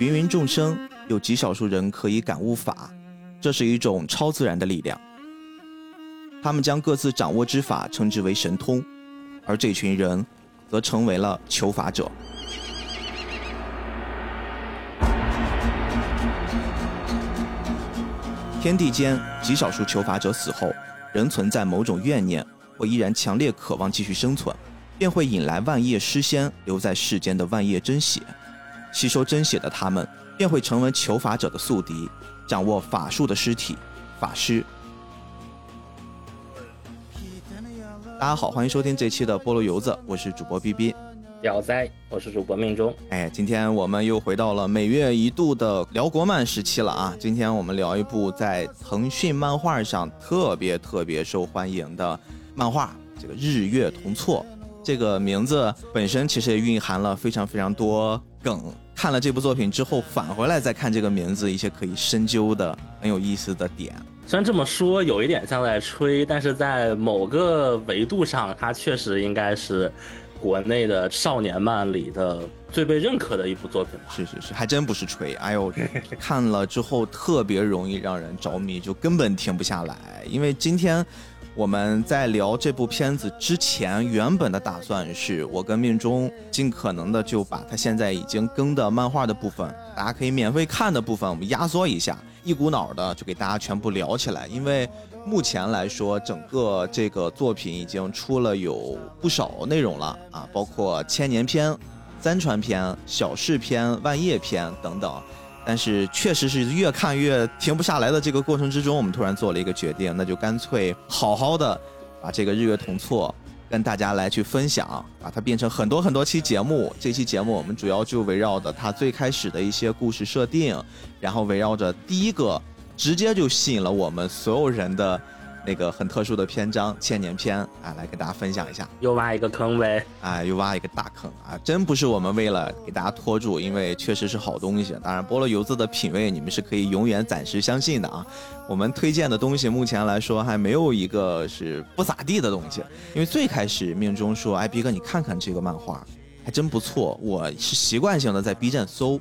芸芸众生有极少数人可以感悟法，这是一种超自然的力量。他们将各自掌握之法称之为神通，而这群人则成为了求法者。天地间极少数求法者死后，仍存在某种怨念，或依然强烈渴望继续生存，便会引来万叶尸仙留在世间的万叶真血。吸收真血的他们，便会成为求法者的宿敌，掌握法术的尸体法师。大家好，欢迎收听这期的菠萝油子，我是主播 B B。屌哉，我是主播命中。哎，今天我们又回到了每月一度的聊国漫时期了啊！今天我们聊一部在腾讯漫画上特别特别受欢迎的漫画，这个《日月同错》。这个名字本身其实也蕴含了非常非常多梗。看了这部作品之后，返回来再看这个名字，一些可以深究的很有意思的点。虽然这么说有一点像在吹，但是在某个维度上，它确实应该是。国内的少年漫里的最被认可的一部作品，是是是，还真不是吹。哎呦，看了之后特别容易让人着迷，就根本停不下来。因为今天我们在聊这部片子之前，原本的打算是我跟命中尽可能的就把它现在已经更的漫画的部分，大家可以免费看的部分，我们压缩一下，一股脑的就给大家全部聊起来，因为。目前来说，整个这个作品已经出了有不少内容了啊，包括千年篇、三传篇、小事篇、万叶篇等等。但是确实是越看越停不下来的这个过程之中，我们突然做了一个决定，那就干脆好好的把这个日月同错跟大家来去分享，把它变成很多很多期节目。这期节目我们主要就围绕着它最开始的一些故事设定，然后围绕着第一个。直接就吸引了我们所有人的那个很特殊的篇章《千年篇》啊，来给大家分享一下。又挖一个坑呗，啊，又挖一个大坑啊！真不是我们为了给大家拖住，因为确实是好东西。当然，菠萝油子的品味你们是可以永远暂时相信的啊。我们推荐的东西目前来说还没有一个是不咋地的东西，因为最开始命中说：“哎，逼哥，你看看这个漫画，还真不错。”我是习惯性的在 B 站搜。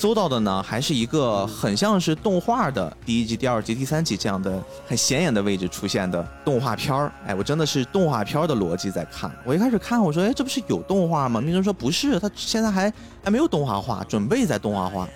搜到的呢，还是一个很像是动画的第一集、第二集、第三集这样的很显眼的位置出现的动画片儿。哎，我真的是动画片的逻辑在看。我一开始看，我说，哎，这不是有动画吗？鸣人说不是，他现在还还没有动画化，准备在动画化。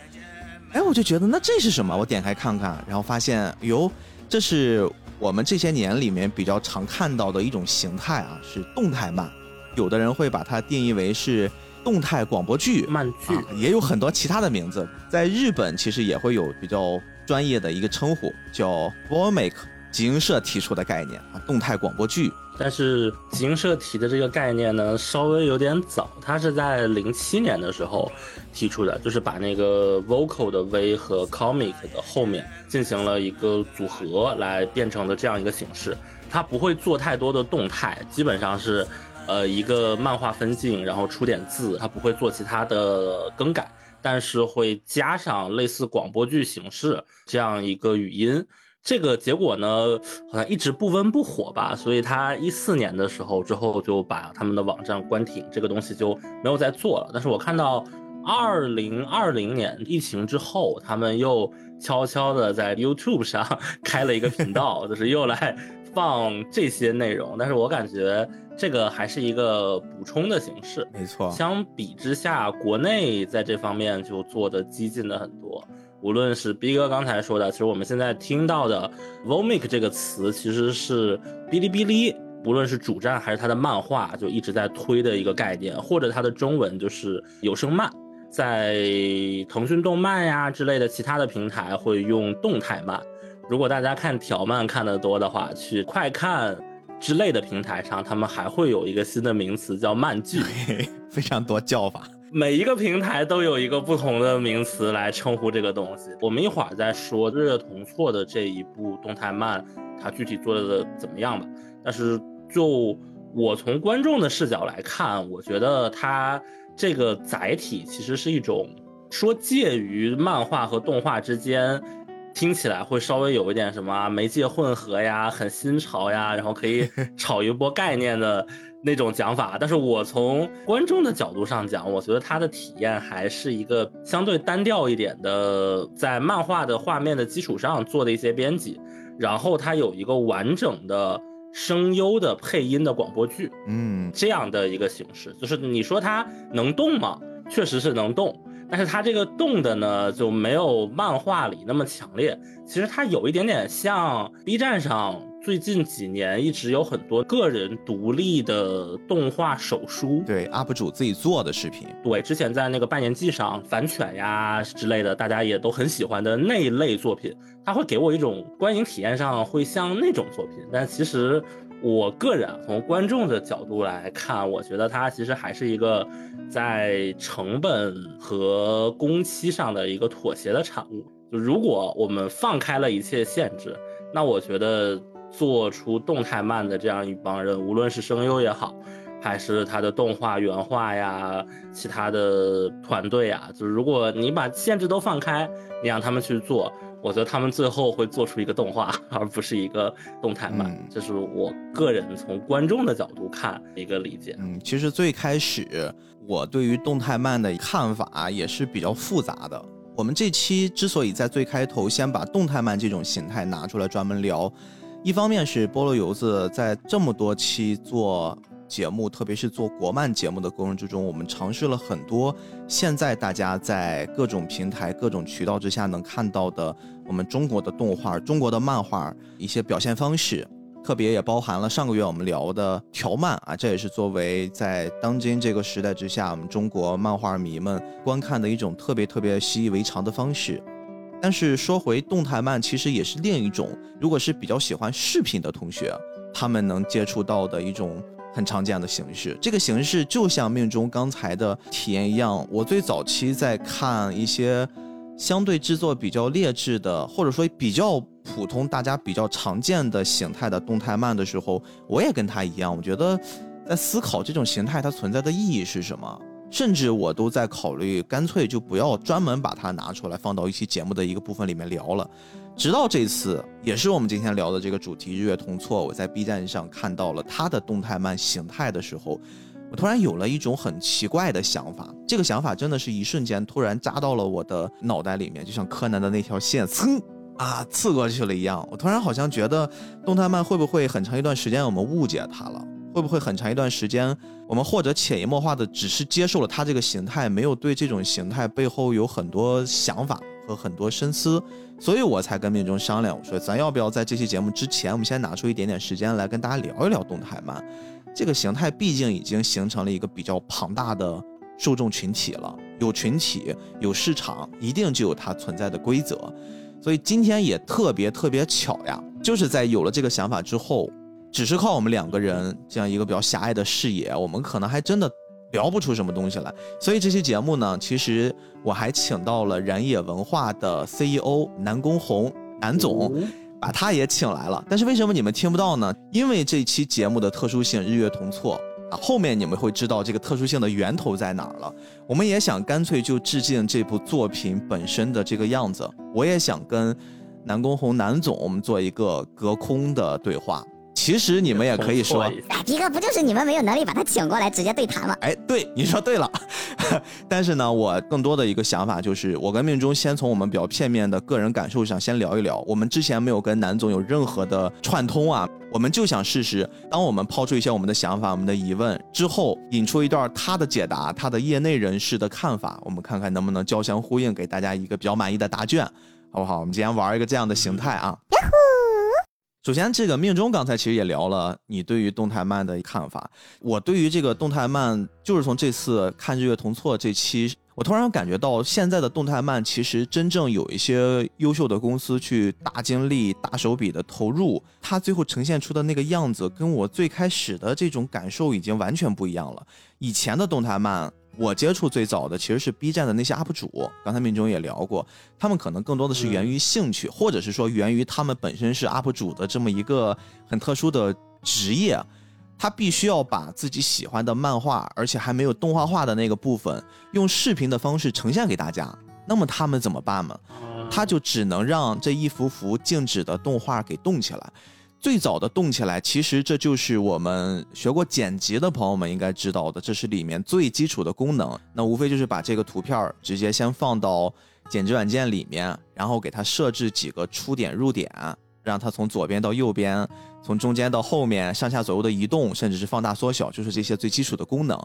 哎，我就觉得那这是什么？我点开看看，然后发现，哟，这是我们这些年里面比较常看到的一种形态啊，是动态漫。有的人会把它定义为是。动态广播剧、漫剧也有很多其他的名字，在日本其实也会有比较专业的一个称呼，叫 “VOMAC”，集英社提出的概念啊，动态广播剧。但是集英社提的这个概念呢，稍微有点早，它是在零七年的时候提出的，就是把那个 vocal 的 V 和 comic 的后面进行了一个组合，来变成了这样一个形式。它不会做太多的动态，基本上是。呃，一个漫画分镜，然后出点字，它不会做其他的更改，但是会加上类似广播剧形式这样一个语音。这个结果呢，好像一直不温不火吧，所以他一四年的时候之后就把他们的网站关停，这个东西就没有再做了。但是我看到二零二零年疫情之后，他们又悄悄的在 YouTube 上 开了一个频道，就是又来放这些内容。但是我感觉。这个还是一个补充的形式，没错。相比之下，国内在这方面就做的激进的很多。无论是 B 哥刚才说的，其实我们现在听到的 “vomic” 这个词，其实是哔哩哔哩，无论是主站还是它的漫画，就一直在推的一个概念，或者它的中文就是有声漫，在腾讯动漫呀之类的其他的平台会用动态漫。如果大家看条漫看得多的话，去快看。之类的平台上，他们还会有一个新的名词叫漫剧，非常多叫法。每一个平台都有一个不同的名词来称呼这个东西。我们一会儿再说日月同错的这一部动态漫，它具体做的怎么样吧。但是就我从观众的视角来看，我觉得它这个载体其实是一种说介于漫画和动画之间。听起来会稍微有一点什么媒介混合呀，很新潮呀，然后可以 炒一波概念的那种讲法。但是我从观众的角度上讲，我觉得他的体验还是一个相对单调一点的，在漫画的画面的基础上做的一些编辑，然后它有一个完整的声优的配音的广播剧，嗯，这样的一个形式。就是你说它能动吗？确实是能动。但是它这个动的呢，就没有漫画里那么强烈。其实它有一点点像 B 站上最近几年一直有很多个人独立的动画手书，对 UP 主自己做的视频。对，之前在那个拜年记上反犬呀之类的，大家也都很喜欢的那一类作品，它会给我一种观影体验上会像那种作品。但其实。我个人从观众的角度来看，我觉得它其实还是一个在成本和工期上的一个妥协的产物。就如果我们放开了一切限制，那我觉得做出动态漫的这样一帮人，无论是声优也好，还是他的动画原画呀，其他的团队呀，就是如果你把限制都放开，你让他们去做。我觉得他们最后会做出一个动画，而不是一个动态漫，这是我个人从观众的角度看一个理解。嗯，其实最开始我对于动态漫的看法也是比较复杂的。我们这期之所以在最开头先把动态漫这种形态拿出来专门聊，一方面是菠萝油子在这么多期做。节目，特别是做国漫节目的过程之中，我们尝试了很多现在大家在各种平台、各种渠道之下能看到的我们中国的动画、中国的漫画一些表现方式，特别也包含了上个月我们聊的条漫啊，这也是作为在当今这个时代之下，我们中国漫画迷们观看的一种特别特别习以为常的方式。但是说回动态漫，其实也是另一种，如果是比较喜欢视频的同学，他们能接触到的一种。很常见的形式，这个形式就像命中刚才的体验一样。我最早期在看一些相对制作比较劣质的，或者说比较普通、大家比较常见的形态的动态漫的时候，我也跟他一样，我觉得在思考这种形态它存在的意义是什么，甚至我都在考虑，干脆就不要专门把它拿出来放到一期节目的一个部分里面聊了。直到这次，也是我们今天聊的这个主题“日月同错”，我在 B 站上看到了他的动态漫形态的时候，我突然有了一种很奇怪的想法。这个想法真的是一瞬间突然扎到了我的脑袋里面，就像柯南的那条线，噌啊刺过去了一样。我突然好像觉得，动态漫会不会很长一段时间我们误解它了？会不会很长一段时间我们或者潜移默化的只是接受了它这个形态，没有对这种形态背后有很多想法？和很多深思，所以我才跟命中商量，我说咱要不要在这期节目之前，我们先拿出一点点时间来跟大家聊一聊动态漫这个形态，毕竟已经形成了一个比较庞大的受众群体了，有群体有市场，一定就有它存在的规则。所以今天也特别特别巧呀，就是在有了这个想法之后，只是靠我们两个人这样一个比较狭隘的视野，我们可能还真的。聊不出什么东西来，所以这期节目呢，其实我还请到了燃野文化的 CEO 南宫红南总，把他也请来了。但是为什么你们听不到呢？因为这期节目的特殊性，日月同错啊，后面你们会知道这个特殊性的源头在哪儿了。我们也想干脆就致敬这部作品本身的这个样子，我也想跟南宫红南总我们做一个隔空的对话。其实你们也可以说，哎，迪哥不就是你们没有能力把他请过来直接对谈吗？哎，对，你说对了。但是呢，我更多的一个想法就是，我跟命中先从我们比较片面的个人感受上先聊一聊。我们之前没有跟南总有任何的串通啊，我们就想试试，当我们抛出一些我们的想法、我们的疑问之后，引出一段他的解答，他的业内人士的看法，我们看看能不能交相呼应，给大家一个比较满意的答卷，好不好？我们今天玩一个这样的形态啊。首先，这个命中刚才其实也聊了你对于动态漫的看法。我对于这个动态漫，就是从这次看《日月同错》这期，我突然感觉到现在的动态漫其实真正有一些优秀的公司去大精力、大手笔的投入，它最后呈现出的那个样子，跟我最开始的这种感受已经完全不一样了。以前的动态漫。我接触最早的其实是 B 站的那些 UP 主，刚才命中也聊过，他们可能更多的是源于兴趣，或者是说源于他们本身是 UP 主的这么一个很特殊的职业，他必须要把自己喜欢的漫画，而且还没有动画化的那个部分，用视频的方式呈现给大家。那么他们怎么办呢？他就只能让这一幅幅静止的动画给动起来。最早的动起来，其实这就是我们学过剪辑的朋友们应该知道的，这是里面最基础的功能。那无非就是把这个图片直接先放到剪辑软件里面，然后给它设置几个出点入点，让它从左边到右边，从中间到后面，上下左右的移动，甚至是放大缩小，就是这些最基础的功能。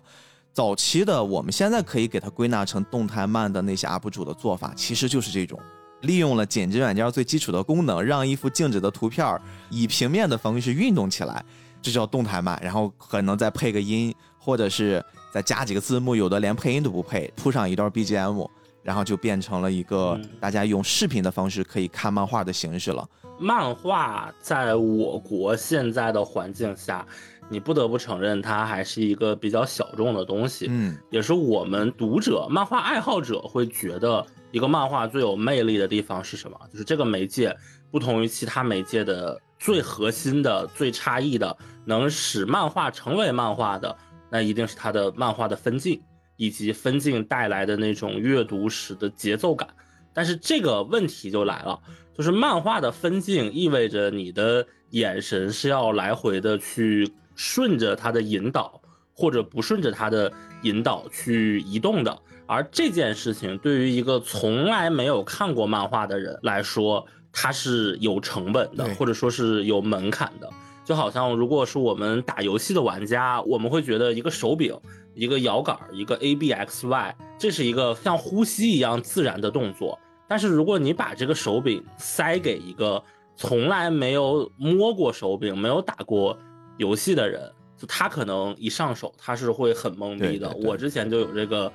早期的我们现在可以给它归纳成动态慢的那些 UP 主的做法，其实就是这种。利用了剪辑软件最基础的功能，让一幅静止的图片以平面的方式运动起来，这叫动态慢。然后可能再配个音，或者是再加几个字幕，有的连配音都不配，铺上一段 BGM，然后就变成了一个大家用视频的方式可以看漫画的形式了。漫画在我国现在的环境下，你不得不承认它还是一个比较小众的东西。嗯，也是我们读者、漫画爱好者会觉得。一个漫画最有魅力的地方是什么？就是这个媒介不同于其他媒介的最核心的、最差异的，能使漫画成为漫画的，那一定是它的漫画的分镜以及分镜带来的那种阅读时的节奏感。但是这个问题就来了，就是漫画的分镜意味着你的眼神是要来回的去顺着它的引导，或者不顺着它的引导去移动的。而这件事情对于一个从来没有看过漫画的人来说，它是有成本的，或者说是有门槛的。就好像如果是我们打游戏的玩家，我们会觉得一个手柄、一个摇杆、一个 A B X Y，这是一个像呼吸一样自然的动作。但是如果你把这个手柄塞给一个从来没有摸过手柄、没有打过游戏的人，就他可能一上手他是会很懵逼的。我之前就有这个。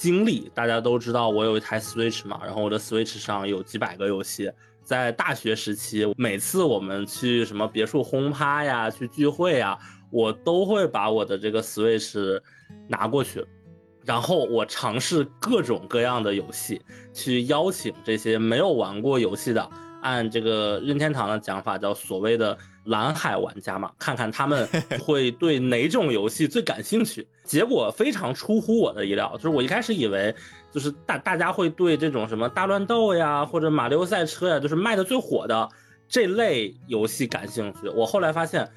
经历大家都知道，我有一台 Switch 嘛，然后我的 Switch 上有几百个游戏。在大学时期，每次我们去什么别墅轰趴呀，去聚会呀，我都会把我的这个 Switch 拿过去，然后我尝试各种各样的游戏，去邀请这些没有玩过游戏的，按这个任天堂的讲法叫所谓的。蓝海玩家嘛，看看他们 会对哪种游戏最感兴趣。结果非常出乎我的意料，就是我一开始以为，就是大大家会对这种什么大乱斗呀，或者马里奥赛车呀，就是卖的最火的这类游戏感兴趣。我后来发现，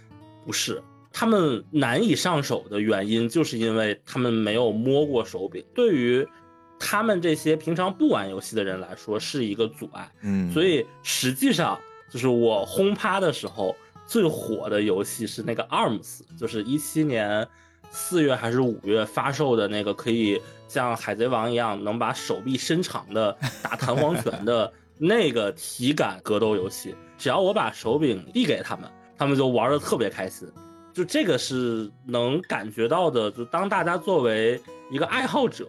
不是，他们难以上手的原因，就是因为他们没有摸过手柄。对于他们这些平常不玩游戏的人来说，是一个阻碍。嗯，所以实际上就是我轰趴的时候。最火的游戏是那个 ARMS，就是一七年四月还是五月发售的那个，可以像海贼王一样能把手臂伸长的打弹簧拳的 那个体感格斗游戏。只要我把手柄递给他们，他们就玩的特别开心。就这个是能感觉到的。就当大家作为一个爱好者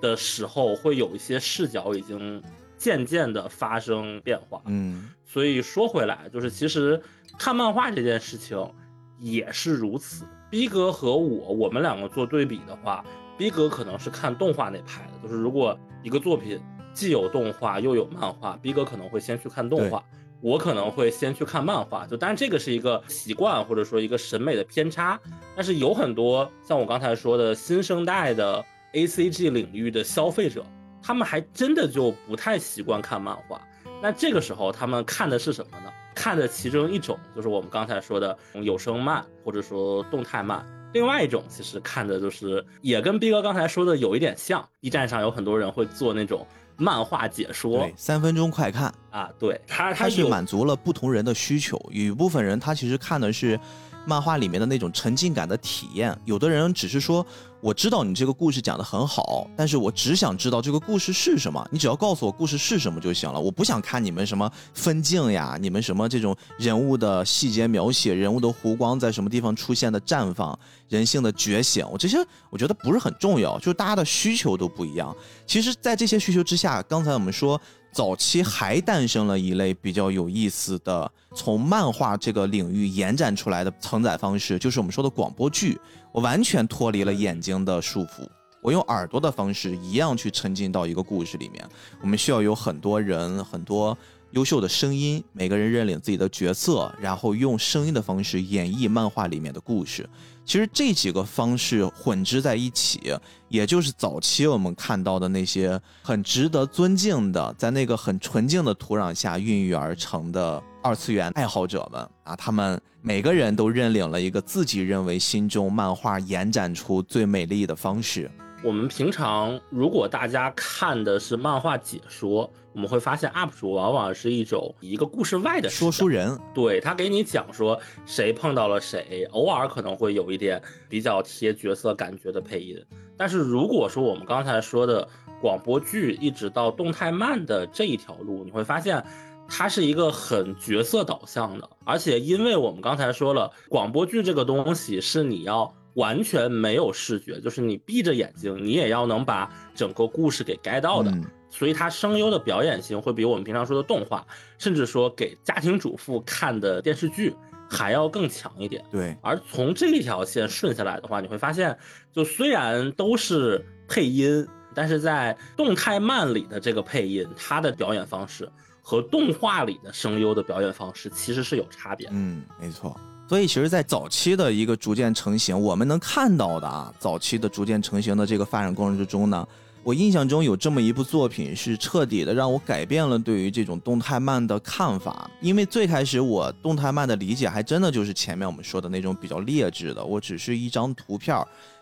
的时候，会有一些视角已经渐渐的发生变化。嗯，所以说回来，就是其实。看漫画这件事情也是如此。逼格和我，我们两个做对比的话，逼格可能是看动画那派的，就是如果一个作品既有动画又有漫画，逼格可能会先去看动画，我可能会先去看漫画。就当然这个是一个习惯或者说一个审美的偏差，但是有很多像我刚才说的新生代的 A C G 领域的消费者，他们还真的就不太习惯看漫画。那这个时候他们看的是什么呢？看的其中一种就是我们刚才说的有声漫，或者说动态漫。另外一种其实看的就是也跟逼哥刚才说的有一点像。B 站上有很多人会做那种漫画解说，三分钟快看啊，对他他是满足了不同人的需求。有一部分人他其实看的是漫画里面的那种沉浸感的体验，有的人只是说。我知道你这个故事讲得很好，但是我只想知道这个故事是什么。你只要告诉我故事是什么就行了。我不想看你们什么分镜呀，你们什么这种人物的细节描写，人物的弧光在什么地方出现的绽放，人性的觉醒，我这些我觉得不是很重要。就是大家的需求都不一样。其实，在这些需求之下，刚才我们说。早期还诞生了一类比较有意思的，从漫画这个领域延展出来的承载方式，就是我们说的广播剧。我完全脱离了眼睛的束缚，我用耳朵的方式一样去沉浸到一个故事里面。我们需要有很多人、很多优秀的声音，每个人认领自己的角色，然后用声音的方式演绎漫画里面的故事。其实这几个方式混织在一起，也就是早期我们看到的那些很值得尊敬的，在那个很纯净的土壤下孕育而成的二次元爱好者们啊，他们每个人都认领了一个自己认为心中漫画延展出最美丽的方式。我们平常如果大家看的是漫画解说，我们会发现 UP 主往往是一种一个故事外的说书人，对他给你讲说谁碰到了谁，偶尔可能会有一点比较贴角色感觉的配音。但是如果说我们刚才说的广播剧一直到动态漫的这一条路，你会发现它是一个很角色导向的，而且因为我们刚才说了，广播剧这个东西是你要。完全没有视觉，就是你闭着眼睛，你也要能把整个故事给 get 到的。所以它声优的表演性会比我们平常说的动画，甚至说给家庭主妇看的电视剧还要更强一点。对。而从这一条线顺下来的话，你会发现，就虽然都是配音，但是在动态漫里的这个配音，它的表演方式和动画里的声优的表演方式其实是有差别。嗯，没错。所以，其实，在早期的一个逐渐成型，我们能看到的啊，早期的逐渐成型的这个发展过程之中呢，我印象中有这么一部作品，是彻底的让我改变了对于这种动态漫的看法。因为最开始我动态漫的理解，还真的就是前面我们说的那种比较劣质的，我只是一张图片，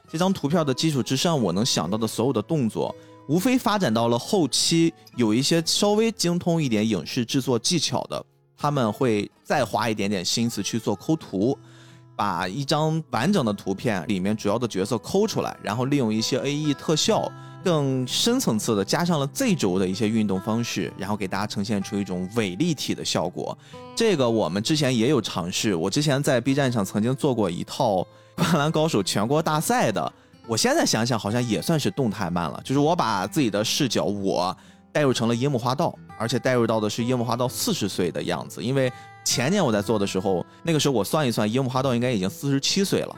这张图片的基础之上，我能想到的所有的动作，无非发展到了后期，有一些稍微精通一点影视制作技巧的。他们会再花一点点心思去做抠图，把一张完整的图片里面主要的角色抠出来，然后利用一些 A E 特效，更深层次的加上了 Z 轴的一些运动方式，然后给大家呈现出一种伪立体的效果。这个我们之前也有尝试，我之前在 B 站上曾经做过一套 《灌篮高手》全国大赛的，我现在想想好像也算是动态漫了，就是我把自己的视角我。代入成了樱木花道，而且代入到的是樱木花道四十岁的样子。因为前年我在做的时候，那个时候我算一算，樱木花道应该已经四十七岁了。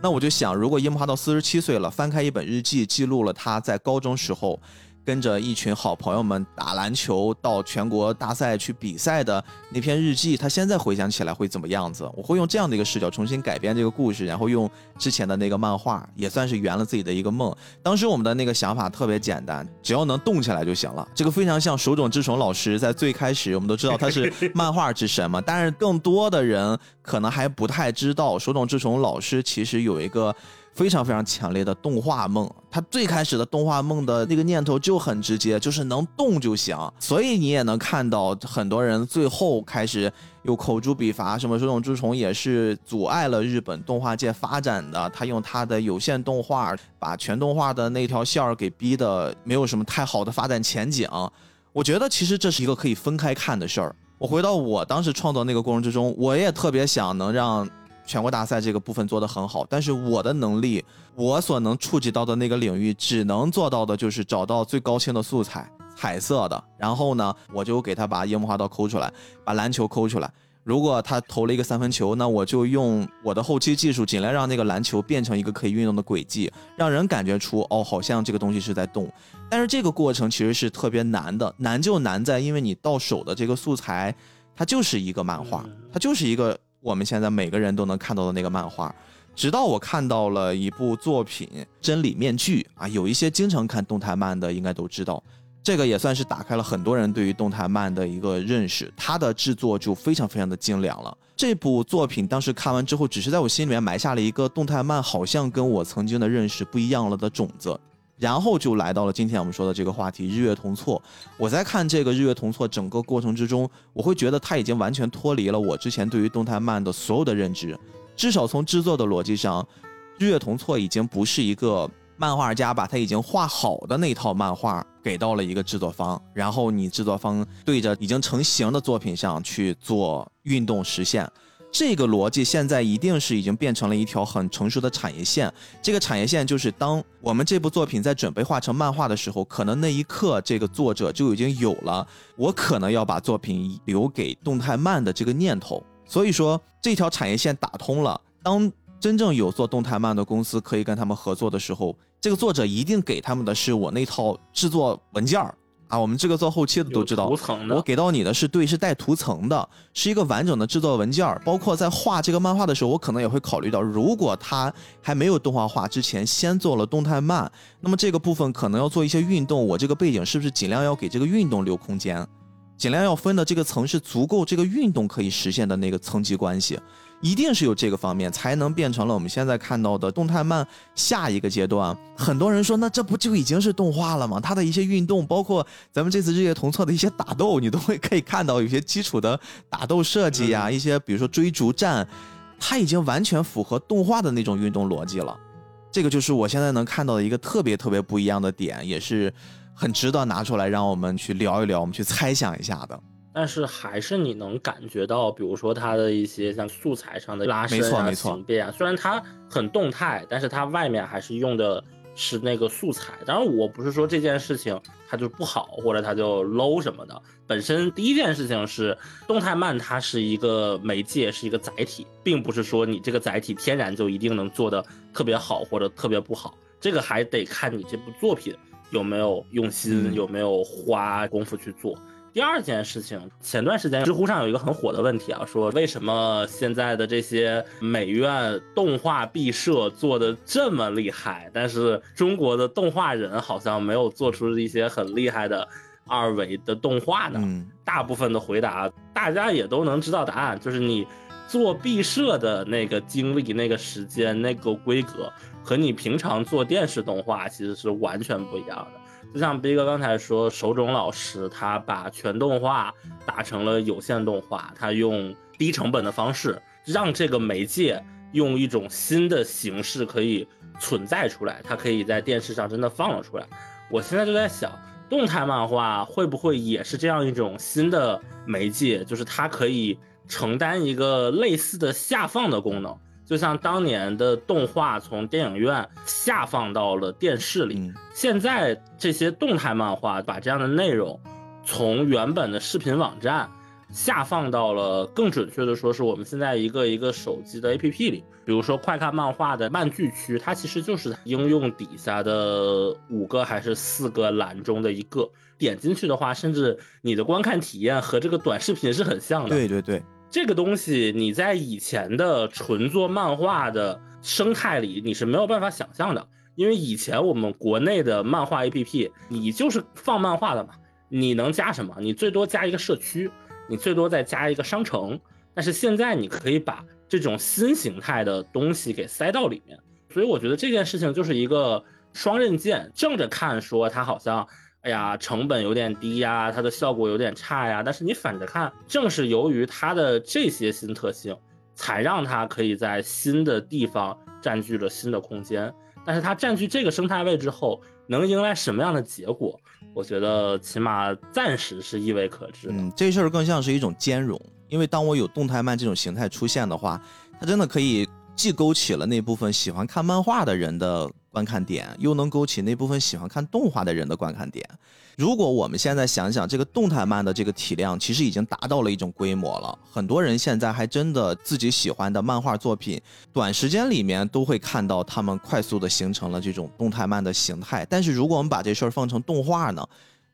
那我就想，如果樱木花道四十七岁了，翻开一本日记，记录了他在高中时候。跟着一群好朋友们打篮球，到全国大赛去比赛的那篇日记，他现在回想起来会怎么样子？我会用这样的一个视角重新改编这个故事，然后用之前的那个漫画，也算是圆了自己的一个梦。当时我们的那个想法特别简单，只要能动起来就行了。这个非常像手冢治虫老师在最开始，我们都知道他是漫画之神嘛，但是更多的人可能还不太知道，手冢治虫老师其实有一个。非常非常强烈的动画梦，他最开始的动画梦的那个念头就很直接，就是能动就行。所以你也能看到很多人最后开始有口诛笔伐，什么手冢治虫也是阻碍了日本动画界发展的。他用他的有限动画，把全动画的那条线儿给逼的没有什么太好的发展前景。我觉得其实这是一个可以分开看的事儿。我回到我当时创作那个过程之中，我也特别想能让。全国大赛这个部分做得很好，但是我的能力，我所能触及到的那个领域，只能做到的就是找到最高清的素材，彩色的。然后呢，我就给他把樱木花道抠出来，把篮球抠出来。如果他投了一个三分球，那我就用我的后期技术，尽量让那个篮球变成一个可以运动的轨迹，让人感觉出哦，好像这个东西是在动。但是这个过程其实是特别难的，难就难在因为你到手的这个素材，它就是一个漫画，它就是一个。我们现在每个人都能看到的那个漫画，直到我看到了一部作品《真理面具》啊，有一些经常看动态漫的应该都知道，这个也算是打开了很多人对于动态漫的一个认识。它的制作就非常非常的精良了。这部作品当时看完之后，只是在我心里面埋下了一个动态漫好像跟我曾经的认识不一样了的种子。然后就来到了今天我们说的这个话题《日月同错》。我在看这个《日月同错》整个过程之中，我会觉得它已经完全脱离了我之前对于动态漫的所有的认知。至少从制作的逻辑上，《日月同错》已经不是一个漫画家把他已经画好的那套漫画给到了一个制作方，然后你制作方对着已经成型的作品上去做运动实现。这个逻辑现在一定是已经变成了一条很成熟的产业线。这个产业线就是，当我们这部作品在准备画成漫画的时候，可能那一刻这个作者就已经有了我可能要把作品留给动态漫的这个念头。所以说，这条产业线打通了。当真正有做动态漫的公司可以跟他们合作的时候，这个作者一定给他们的是我那套制作文件儿。啊，我们这个做后期的都知道。我给到你的是对，是带图层的，是一个完整的制作文件儿。包括在画这个漫画的时候，我可能也会考虑到，如果它还没有动画化之前，先做了动态漫，那么这个部分可能要做一些运动，我这个背景是不是尽量要给这个运动留空间，尽量要分的这个层是足够这个运动可以实现的那个层级关系。一定是有这个方面，才能变成了我们现在看到的动态漫下一个阶段。很多人说，那这不就已经是动画了吗？它的一些运动，包括咱们这次日夜同策的一些打斗，你都会可以看到有些基础的打斗设计呀，一些比如说追逐战，它已经完全符合动画的那种运动逻辑了。这个就是我现在能看到的一个特别特别不一样的点，也是很值得拿出来让我们去聊一聊，我们去猜想一下的。但是还是你能感觉到，比如说它的一些像素材上的拉伸啊、形变啊，虽然它很动态，但是它外面还是用的是那个素材。当然，我不是说这件事情它就不好，或者它就 low 什么的。本身第一件事情是动态漫，它是一个媒介，是一个载体，并不是说你这个载体天然就一定能做的特别好或者特别不好。这个还得看你这部作品有没有用心，有没有花功夫去做。第二件事情，前段时间知乎上有一个很火的问题啊，说为什么现在的这些美院动画毕设做的这么厉害，但是中国的动画人好像没有做出一些很厉害的二维的动画呢？大部分的回答大家也都能知道答案，就是你做毕设的那个经历、那个时间、那个规格，和你平常做电视动画其实是完全不一样的。就像逼哥刚才说，手冢老师他把全动画打成了有线动画，他用低成本的方式让这个媒介用一种新的形式可以存在出来，它可以在电视上真的放了出来。我现在就在想，动态漫画会不会也是这样一种新的媒介，就是它可以承担一个类似的下放的功能。就像当年的动画从电影院下放到了电视里，现在这些动态漫画把这样的内容从原本的视频网站下放到了，更准确的说是我们现在一个一个手机的 APP 里。比如说快看漫画的漫剧区，它其实就是应用底下的五个还是四个栏中的一个，点进去的话，甚至你的观看体验和这个短视频是很像的。对对对。这个东西你在以前的纯做漫画的生态里，你是没有办法想象的，因为以前我们国内的漫画 APP，你就是放漫画的嘛，你能加什么？你最多加一个社区，你最多再加一个商城。但是现在你可以把这种新形态的东西给塞到里面，所以我觉得这件事情就是一个双刃剑，正着看说它好像。哎呀，成本有点低呀，它的效果有点差呀。但是你反着看，正是由于它的这些新特性，才让它可以在新的地方占据了新的空间。但是它占据这个生态位之后，能迎来什么样的结果？我觉得起码暂时是意味可知。嗯，这事儿更像是一种兼容，因为当我有动态漫这种形态出现的话，它真的可以既勾起了那部分喜欢看漫画的人的。观看点又能勾起那部分喜欢看动画的人的观看点。如果我们现在想想，这个动态漫的这个体量，其实已经达到了一种规模了。很多人现在还真的自己喜欢的漫画作品，短时间里面都会看到他们快速的形成了这种动态漫的形态。但是如果我们把这事儿放成动画呢？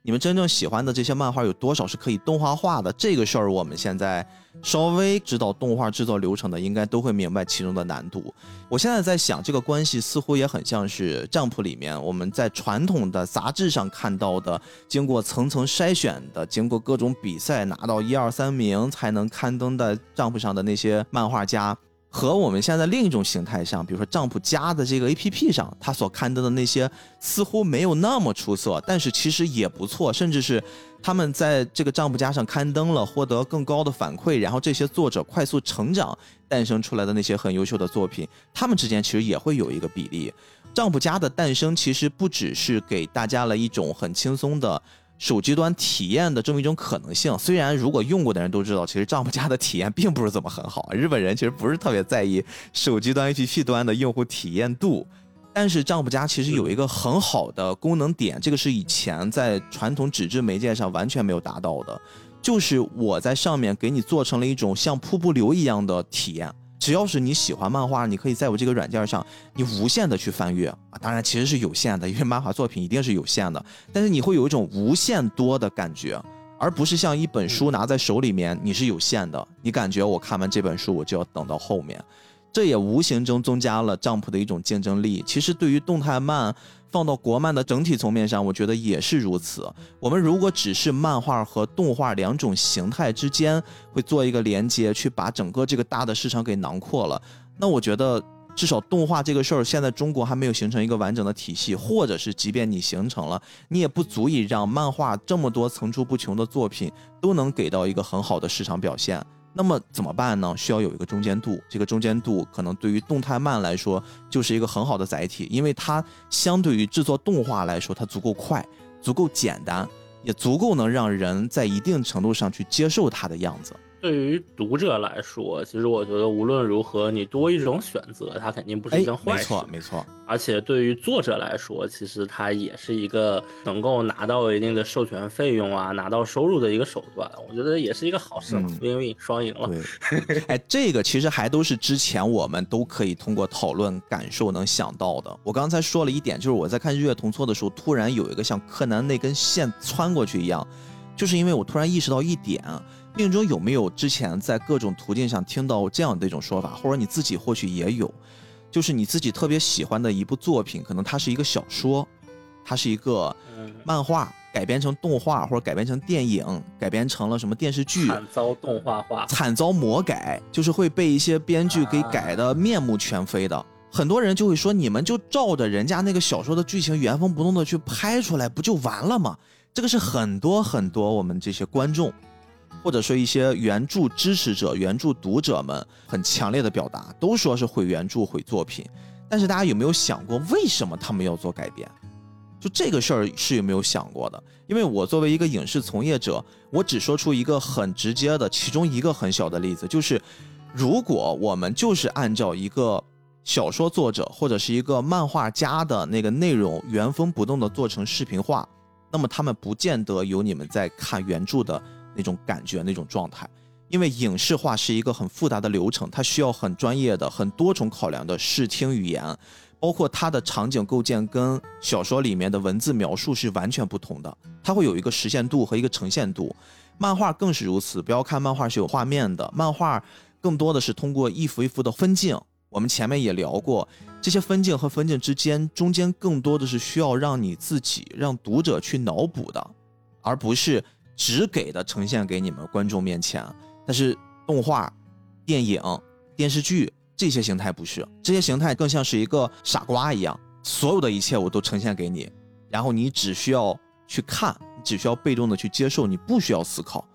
你们真正喜欢的这些漫画有多少是可以动画化的？这个事儿，我们现在稍微知道动画制作流程的，应该都会明白其中的难度。我现在在想，这个关系似乎也很像是账铺里面我们在传统的杂志上看到的，经过层层筛选的，经过各种比赛拿到一二三名才能刊登在账铺上的那些漫画家。和我们现在另一种形态上，比如说账铺家的这个 A P P 上，它所刊登的那些似乎没有那么出色，但是其实也不错，甚至是他们在这个账铺家上刊登了，获得更高的反馈，然后这些作者快速成长，诞生出来的那些很优秀的作品，他们之间其实也会有一个比例。账铺家的诞生其实不只是给大家了一种很轻松的。手机端体验的这么一种可能性，虽然如果用过的人都知道，其实丈夫家的体验并不是怎么很好。日本人其实不是特别在意手机端 APP 端的用户体验度，但是丈夫家其实有一个很好的功能点，这个是以前在传统纸质媒介上完全没有达到的，就是我在上面给你做成了一种像瀑布流一样的体验。只要是你喜欢漫画，你可以在我这个软件上，你无限的去翻阅啊。当然其实是有限的，因为漫画作品一定是有限的，但是你会有一种无限多的感觉，而不是像一本书拿在手里面，你是有限的。你感觉我看完这本书，我就要等到后面，这也无形中增加了账铺的一种竞争力。其实对于动态漫。放到国漫的整体层面上，我觉得也是如此。我们如果只是漫画和动画两种形态之间会做一个连接，去把整个这个大的市场给囊括了，那我觉得至少动画这个事儿，现在中国还没有形成一个完整的体系，或者是即便你形成了，你也不足以让漫画这么多层出不穷的作品都能给到一个很好的市场表现。那么怎么办呢？需要有一个中间度，这个中间度可能对于动态漫来说就是一个很好的载体，因为它相对于制作动画来说，它足够快，足够简单，也足够能让人在一定程度上去接受它的样子。对于读者来说，其实我觉得无论如何，你多一种选择，它肯定不是一件坏事。没错，没错。而且对于作者来说，其实它也是一个能够拿到一定的授权费用啊，拿到收入的一个手段。我觉得也是一个好事嘛，win-win 双赢了。对，哎，这个其实还都是之前我们都可以通过讨论感受能想到的。我刚才说了一点，就是我在看《日月同错》的时候，突然有一个像柯南那根线穿过去一样，就是因为我突然意识到一点。病中有没有之前在各种途径上听到这样的一种说法，或者你自己或许也有，就是你自己特别喜欢的一部作品，可能它是一个小说，它是一个漫画改编成动画，或者改编成电影，改编成了什么电视剧，惨遭动画化，惨遭魔改，就是会被一些编剧给改的面目全非的。很多人就会说，你们就照着人家那个小说的剧情原封不动的去拍出来，不就完了吗？这个是很多很多我们这些观众。或者说一些原著支持者、原著读者们很强烈的表达，都说是毁原著、毁作品。但是大家有没有想过，为什么他们要做改编？就这个事儿是有没有想过的？因为我作为一个影视从业者，我只说出一个很直接的，其中一个很小的例子，就是如果我们就是按照一个小说作者或者是一个漫画家的那个内容原封不动的做成视频化，那么他们不见得有你们在看原著的。那种感觉，那种状态，因为影视化是一个很复杂的流程，它需要很专业的、很多重考量的视听语言，包括它的场景构建跟小说里面的文字描述是完全不同的，它会有一个实现度和一个呈现度。漫画更是如此，不要看漫画是有画面的，漫画更多的是通过一幅一幅的分镜。我们前面也聊过，这些分镜和分镜之间中间更多的是需要让你自己、让读者去脑补的，而不是。只给的呈现给你们观众面前，但是动画、电影、电视剧这些形态不是，这些形态更像是一个傻瓜一样，所有的一切我都呈现给你，然后你只需要去看，你只需要被动的去接受，你不需要思考，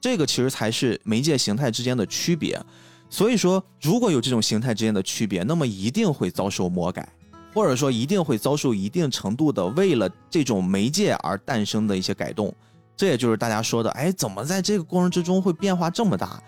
这个其实才是媒介形态之间的区别。所以说，如果有这种形态之间的区别，那么一定会遭受魔改，或者说一定会遭受一定程度的为了这种媒介而诞生的一些改动。这也就是大家说的，哎，怎么在这个过程之中会变化这么大？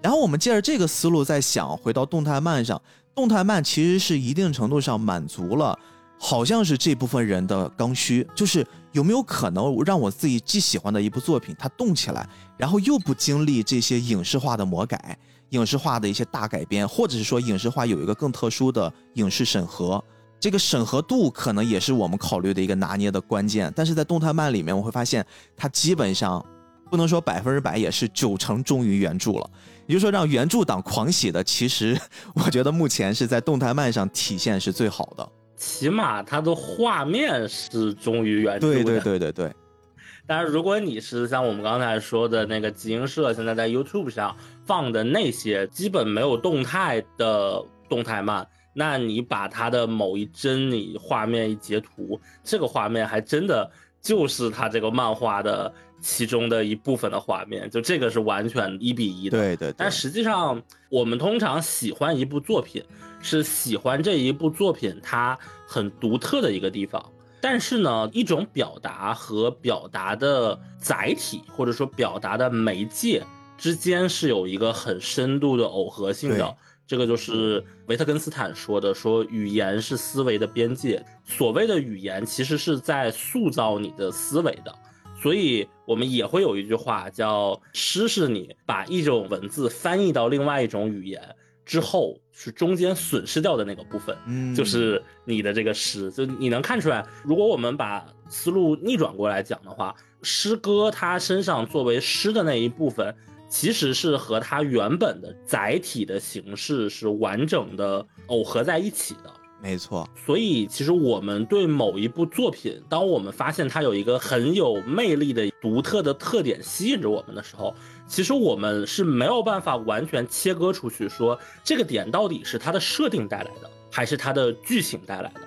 然后我们借着这个思路再想，回到动态漫上，动态漫其实是一定程度上满足了，好像是这部分人的刚需，就是有没有可能让我自己既喜欢的一部作品它动起来，然后又不经历这些影视化的魔改、影视化的一些大改编，或者是说影视化有一个更特殊的影视审核。这个审核度可能也是我们考虑的一个拿捏的关键，但是在动态漫里面，我会发现它基本上不能说百分之百，也是九成忠于原著了。也就是说，让原著党狂喜的，其实 我觉得目前是在动态漫上体现是最好的。起码它的画面是忠于原著的。对对对对对。但是如果你是像我们刚才说的那个集英社现在在 YouTube 上放的那些基本没有动态的动态漫。那你把它的某一帧，你画面一截图，这个画面还真的就是它这个漫画的其中的一部分的画面，就这个是完全一比一的。对对。但实际上，我们通常喜欢一部作品，是喜欢这一部作品它很独特的一个地方。但是呢，一种表达和表达的载体，或者说表达的媒介之间是有一个很深度的耦合性的。这个就是维特根斯坦说的，说语言是思维的边界。所谓的语言，其实是在塑造你的思维的。所以，我们也会有一句话叫“诗是你把一种文字翻译到另外一种语言，之后是中间损失掉的那个部分，嗯，就是你的这个诗，就你能看出来，如果我们把思路逆转过来讲的话，诗歌它身上作为诗的那一部分，其实是和它原本的载体的形式是完整的耦合在一起的。没错，所以其实我们对某一部作品，当我们发现它有一个很有魅力的独特的特点吸引着我们的时候，其实我们是没有办法完全切割出去，说这个点到底是它的设定带来的，还是它的剧情带来的，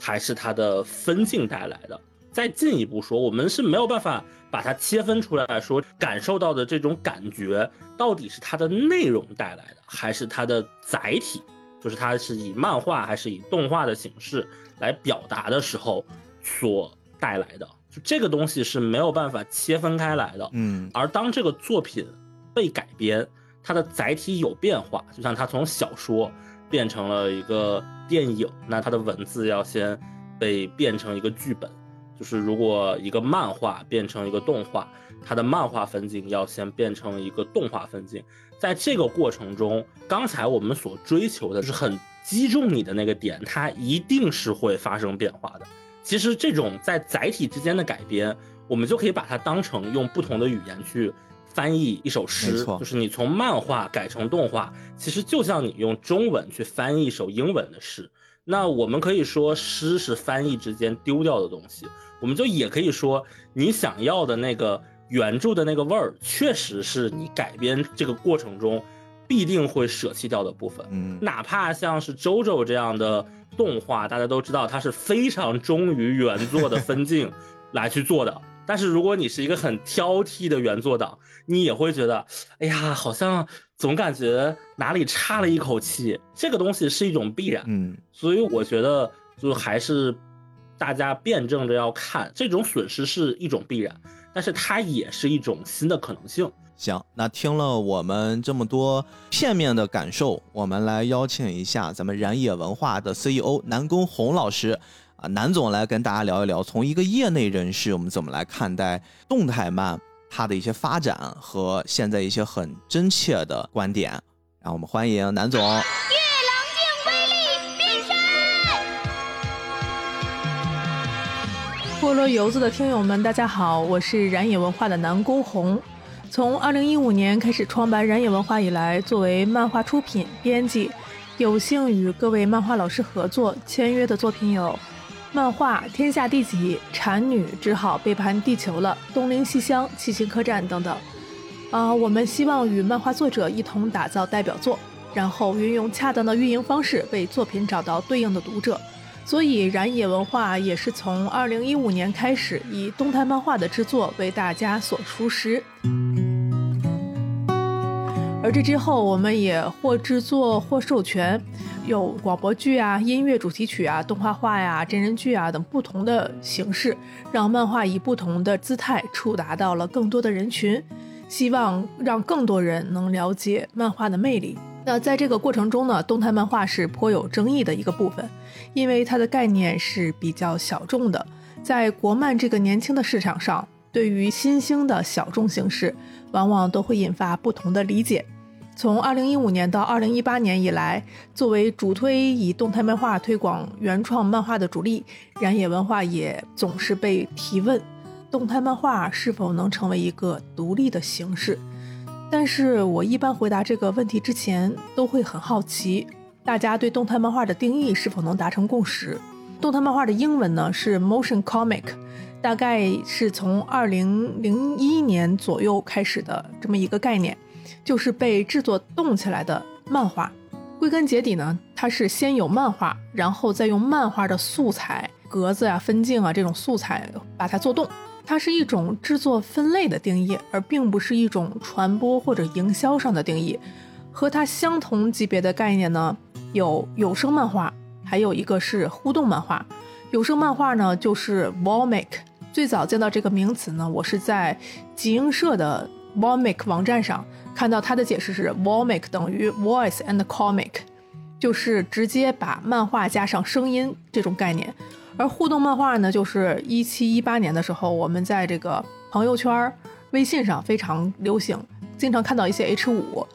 还是它的分镜带来的。再进一步说，我们是没有办法把它切分出来说，感受到的这种感觉到底是它的内容带来的，还是它的载体。就是它是以漫画还是以动画的形式来表达的时候所带来的，就这个东西是没有办法切分开来的。嗯，而当这个作品被改编，它的载体有变化，就像它从小说变成了一个电影，那它的文字要先被变成一个剧本。就是如果一个漫画变成一个动画，它的漫画分镜要先变成一个动画分镜。在这个过程中，刚才我们所追求的是很击中你的那个点，它一定是会发生变化的。其实这种在载体之间的改编，我们就可以把它当成用不同的语言去翻译一首诗，就是你从漫画改成动画，其实就像你用中文去翻译一首英文的诗。那我们可以说诗是翻译之间丢掉的东西，我们就也可以说你想要的那个。原著的那个味儿，确实是你改编这个过程中必定会舍弃掉的部分。嗯，哪怕像是周周这样的动画，大家都知道它是非常忠于原作的分镜 来去做的。但是如果你是一个很挑剔的原作党，你也会觉得，哎呀，好像总感觉哪里差了一口气。这个东西是一种必然。嗯，所以我觉得就还是大家辩证着要看，这种损失是一种必然。但是它也是一种新的可能性。行，那听了我们这么多片面的感受，我们来邀请一下咱们燃野文化的 CEO 南宫红老师啊，南总来跟大家聊一聊，从一个业内人士，我们怎么来看待动态漫它的一些发展和现在一些很真切的观点。让我们欢迎南总。菠萝油子的听友们，大家好，我是燃野文化的南宫红。从二零一五年开始创办燃野文化以来，作为漫画出品、编辑，有幸与各位漫画老师合作签约的作品有《漫画天下第几》《产女只好背叛地球了》《东邻西乡》《七星客栈》等等。啊，我们希望与漫画作者一同打造代表作，然后运用恰当的运营方式，为作品找到对应的读者。所以，燃野文化也是从二零一五年开始，以动态漫画的制作为大家所熟识。而这之后，我们也或制作或授权，有广播剧啊、音乐主题曲啊、动画画呀、真人剧啊等不同的形式，让漫画以不同的姿态触达到了更多的人群，希望让更多人能了解漫画的魅力。那在这个过程中呢，动态漫画是颇有争议的一个部分，因为它的概念是比较小众的，在国漫这个年轻的市场上，对于新兴的小众形式，往往都会引发不同的理解。从2015年到2018年以来，作为主推以动态漫画推广原创漫画的主力，燃野文化也总是被提问：动态漫画是否能成为一个独立的形式？但是我一般回答这个问题之前，都会很好奇，大家对动态漫画的定义是否能达成共识？动态漫画的英文呢是 motion comic，大概是从二零零一年左右开始的这么一个概念，就是被制作动起来的漫画。归根结底呢，它是先有漫画，然后再用漫画的素材、格子啊、分镜啊这种素材把它做动。它是一种制作分类的定义，而并不是一种传播或者营销上的定义。和它相同级别的概念呢，有有声漫画，还有一个是互动漫画。有声漫画呢，就是 Volmic。最早见到这个名词呢，我是在集英社的 Volmic 网站上看到它的解释是 Volmic 等于 Voice and Comic，就是直接把漫画加上声音这种概念。而互动漫画呢，就是一七一八年的时候，我们在这个朋友圈、微信上非常流行，经常看到一些 H 五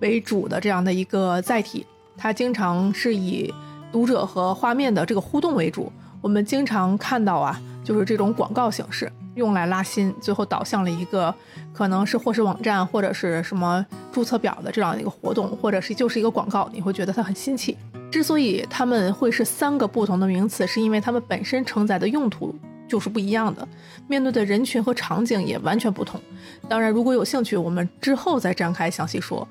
为主的这样的一个载体，它经常是以读者和画面的这个互动为主。我们经常看到啊，就是这种广告形式用来拉新，最后导向了一个可能是或是网站或者是什么注册表的这样一个活动，或者是就是一个广告，你会觉得它很新奇。之所以他们会是三个不同的名词，是因为它们本身承载的用途就是不一样的，面对的人群和场景也完全不同。当然，如果有兴趣，我们之后再展开详细说。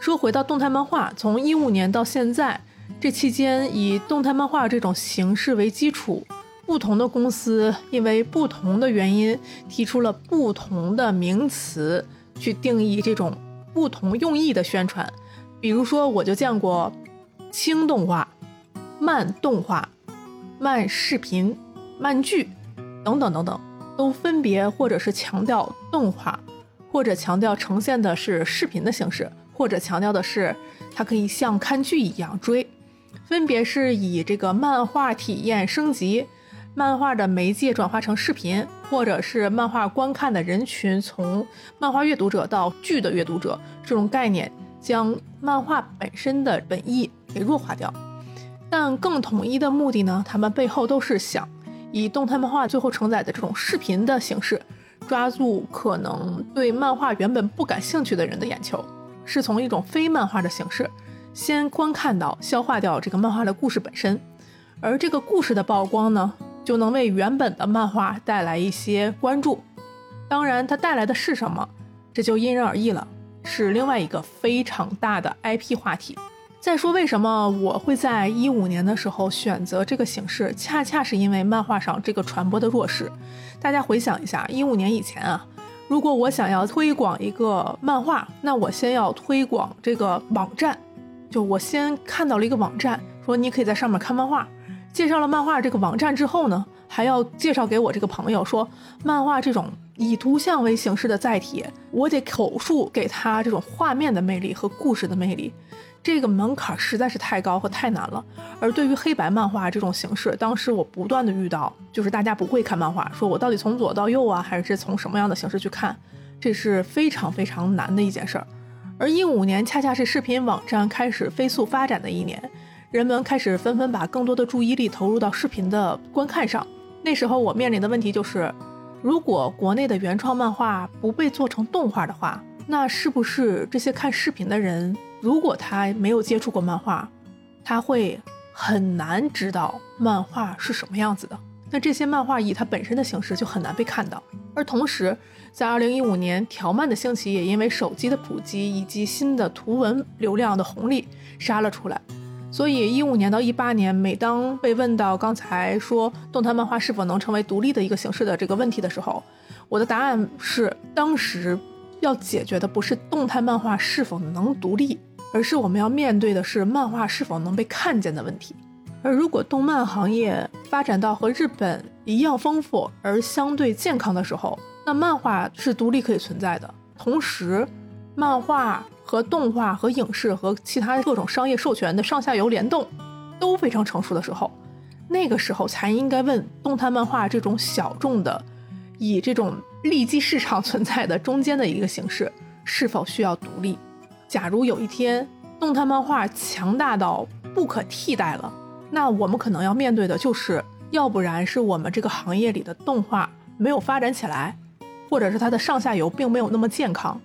说回到动态漫画，从一五年到现在，这期间以动态漫画这种形式为基础，不同的公司因为不同的原因提出了不同的名词去定义这种不同用意的宣传。比如说，我就见过。轻动画、慢动画、慢视频、慢剧等等等等，都分别或者是强调动画，或者强调呈现的是视频的形式，或者强调的是它可以像看剧一样追。分别是以这个漫画体验升级，漫画的媒介转化成视频，或者是漫画观看的人群从漫画阅读者到剧的阅读者这种概念，将漫画本身的本意。给弱化掉，但更统一的目的呢？他们背后都是想以动态漫画最后承载的这种视频的形式，抓住可能对漫画原本不感兴趣的人的眼球，是从一种非漫画的形式先观看到、消化掉这个漫画的故事本身，而这个故事的曝光呢，就能为原本的漫画带来一些关注。当然，它带来的是什么，这就因人而异了，是另外一个非常大的 IP 话题。再说，为什么我会在一五年的时候选择这个形式？恰恰是因为漫画上这个传播的弱势。大家回想一下，一五年以前啊，如果我想要推广一个漫画，那我先要推广这个网站，就我先看到了一个网站，说你可以在上面看漫画。介绍了漫画这个网站之后呢，还要介绍给我这个朋友，说漫画这种以图像为形式的载体，我得口述给他这种画面的魅力和故事的魅力。这个门槛实在是太高和太难了。而对于黑白漫画这种形式，当时我不断的遇到，就是大家不会看漫画，说我到底从左到右啊，还是从什么样的形式去看，这是非常非常难的一件事儿。而一五年恰恰是视频网站开始飞速发展的一年，人们开始纷纷把更多的注意力投入到视频的观看上。那时候我面临的问题就是，如果国内的原创漫画不被做成动画的话，那是不是这些看视频的人？如果他没有接触过漫画，他会很难知道漫画是什么样子的。那这些漫画以它本身的形式就很难被看到。而同时，在二零一五年，条漫的兴起也因为手机的普及以及新的图文流量的红利杀了出来。所以一五年到一八年，每当被问到刚才说动态漫画是否能成为独立的一个形式的这个问题的时候，我的答案是：当时要解决的不是动态漫画是否能独立。而是我们要面对的是漫画是否能被看见的问题。而如果动漫行业发展到和日本一样丰富而相对健康的时候，那漫画是独立可以存在的。同时，漫画和动画和影视和其他各种商业授权的上下游联动都非常成熟的时候，那个时候才应该问动态漫画这种小众的、以这种利基市场存在的中间的一个形式是否需要独立。假如有一天动态漫画强大到不可替代了，那我们可能要面对的就是，要不然是我们这个行业里的动画没有发展起来，或者是它的上下游并没有那么健康，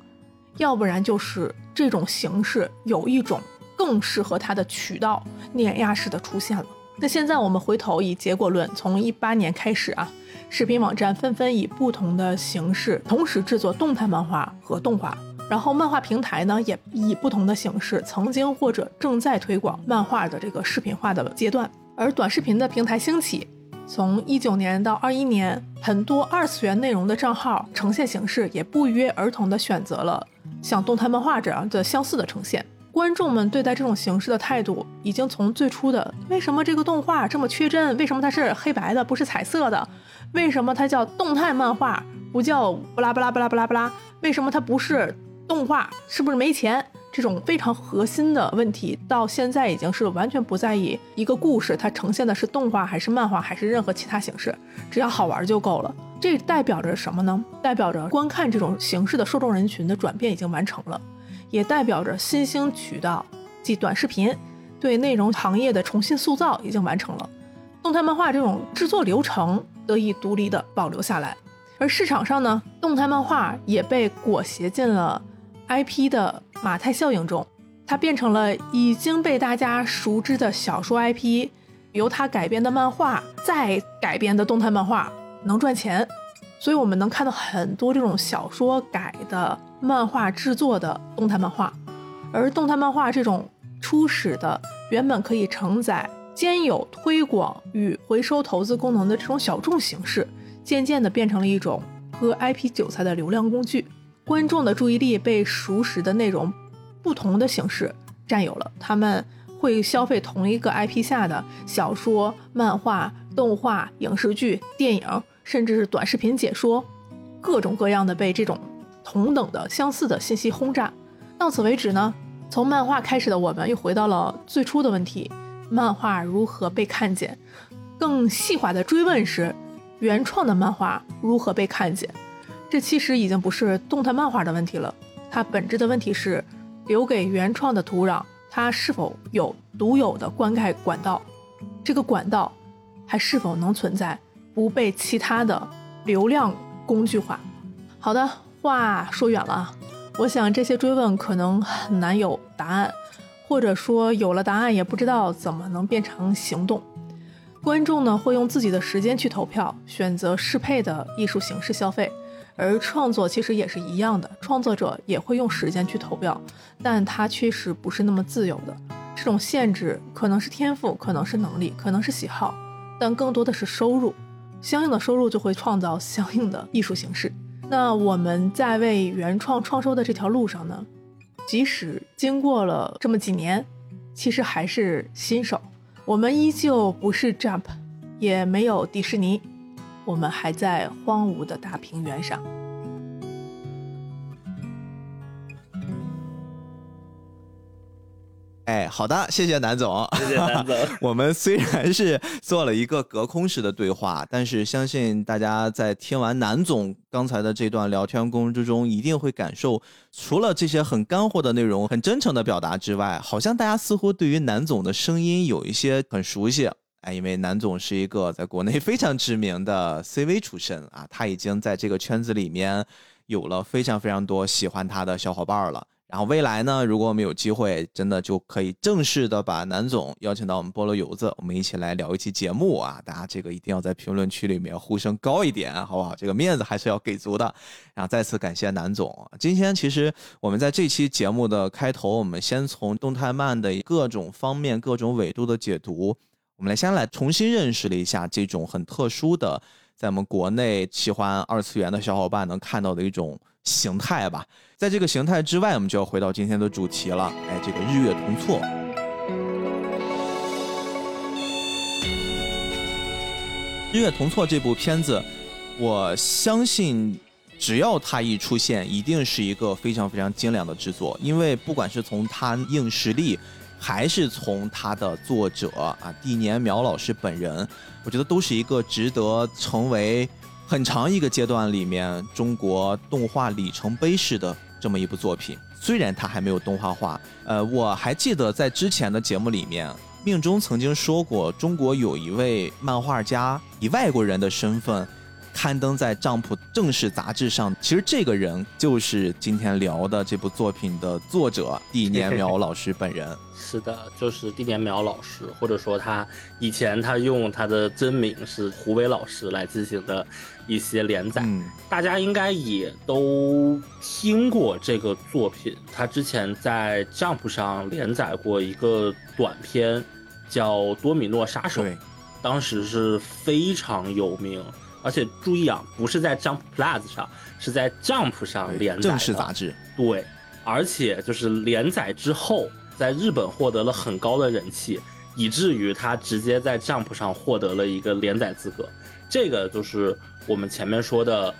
要不然就是这种形式有一种更适合它的渠道碾压式的出现了。那现在我们回头以结果论，从一八年开始啊，视频网站纷纷以不同的形式同时制作动态漫画和动画。然后，漫画平台呢也以不同的形式，曾经或者正在推广漫画的这个视频化的阶段。而短视频的平台兴起，从一九年到二一年，很多二次元内容的账号呈现形式也不约而同的选择了像动态漫画这样的相似的呈现。观众们对待这种形式的态度，已经从最初的为什么这个动画这么缺帧，为什么它是黑白的不是彩色的，为什么它叫动态漫画不叫不拉不拉不拉不拉不拉，为什么它不是。动画是不是没钱？这种非常核心的问题，到现在已经是完全不在意一个故事它呈现的是动画还是漫画还是任何其他形式，只要好玩就够了。这代表着什么呢？代表着观看这种形式的受众人群的转变已经完成了。也代表着新兴渠道即短视频对内容行业的重新塑造已经完成了。动态漫画这种制作流程得以独立的保留下来，而市场上呢，动态漫画也被裹挟进了 IP 的马太效应中，它变成了已经被大家熟知的小说 IP，由它改编的漫画再改编的动态漫画能赚钱，所以我们能看到很多这种小说改的漫画制作的动态漫画，而动态漫画这种初始的原本可以承载。兼有推广与回收投资功能的这种小众形式，渐渐的变成了一种割 IP 韭菜的流量工具。观众的注意力被熟识的内容不同的形式占有了，他们会消费同一个 IP 下的小说、漫画、动画、影视剧、电影，甚至是短视频解说，各种各样的被这种同等的相似的信息轰炸。到此为止呢，从漫画开始的我们又回到了最初的问题。漫画如何被看见？更细化的追问是，原创的漫画如何被看见？这其实已经不是动态漫画的问题了，它本质的问题是留给原创的土壤，它是否有独有的灌溉管道？这个管道还是否能存在，不被其他的流量工具化？好的，话说远了啊，我想这些追问可能很难有答案。或者说有了答案也不知道怎么能变成行动，观众呢会用自己的时间去投票，选择适配的艺术形式消费，而创作其实也是一样的，创作者也会用时间去投票，但他确实不是那么自由的。这种限制可能是天赋，可能是能力，可能是喜好，但更多的是收入，相应的收入就会创造相应的艺术形式。那我们在为原创创收的这条路上呢？即使经过了这么几年，其实还是新手。我们依旧不是 Jump，也没有迪士尼，我们还在荒芜的大平原上。哎，好的，谢谢南总，谢谢南总。我们虽然是做了一个隔空式的对话，但是相信大家在听完南总刚才的这段聊天过程之中，一定会感受，除了这些很干货的内容、很真诚的表达之外，好像大家似乎对于南总的声音有一些很熟悉。哎，因为南总是一个在国内非常知名的 CV 出身啊，他已经在这个圈子里面有了非常非常多喜欢他的小伙伴了。然后未来呢，如果我们有机会，真的就可以正式的把南总邀请到我们菠萝油子，我们一起来聊一期节目啊！大家这个一定要在评论区里面呼声高一点，好不好？这个面子还是要给足的。然后再次感谢南总。今天其实我们在这期节目的开头，我们先从动态漫的各种方面、各种纬度的解读，我们来先来重新认识了一下这种很特殊的，在我们国内喜欢二次元的小伙伴能看到的一种。形态吧，在这个形态之外，我们就要回到今天的主题了。哎，这个日月同错，日月同错这部片子，我相信只要它一出现，一定是一个非常非常精良的制作。因为不管是从它硬实力，还是从它的作者啊，地年苗老师本人，我觉得都是一个值得成为。很长一个阶段里面，中国动画里程碑式的这么一部作品，虽然它还没有动画化。呃，我还记得在之前的节目里面，命中曾经说过，中国有一位漫画家以外国人的身份。刊登在《Jump》正式杂志上，其实这个人就是今天聊的这部作品的作者 地年苗老师本人。是的，就是地年苗老师，或者说他以前他用他的真名是胡伟老师来进行的一些连载，大家应该也都听过这个作品。他之前在《Jump》上连载过一个短片，叫《多米诺杀手》，当时是非常有名。而且注意啊，不是在 Jump Plus 上，是在 Jump 上连载正式杂志。对，而且就是连载之后，在日本获得了很高的人气，以至于他直接在 Jump 上获得了一个连载资格。这个就是我们前面说的，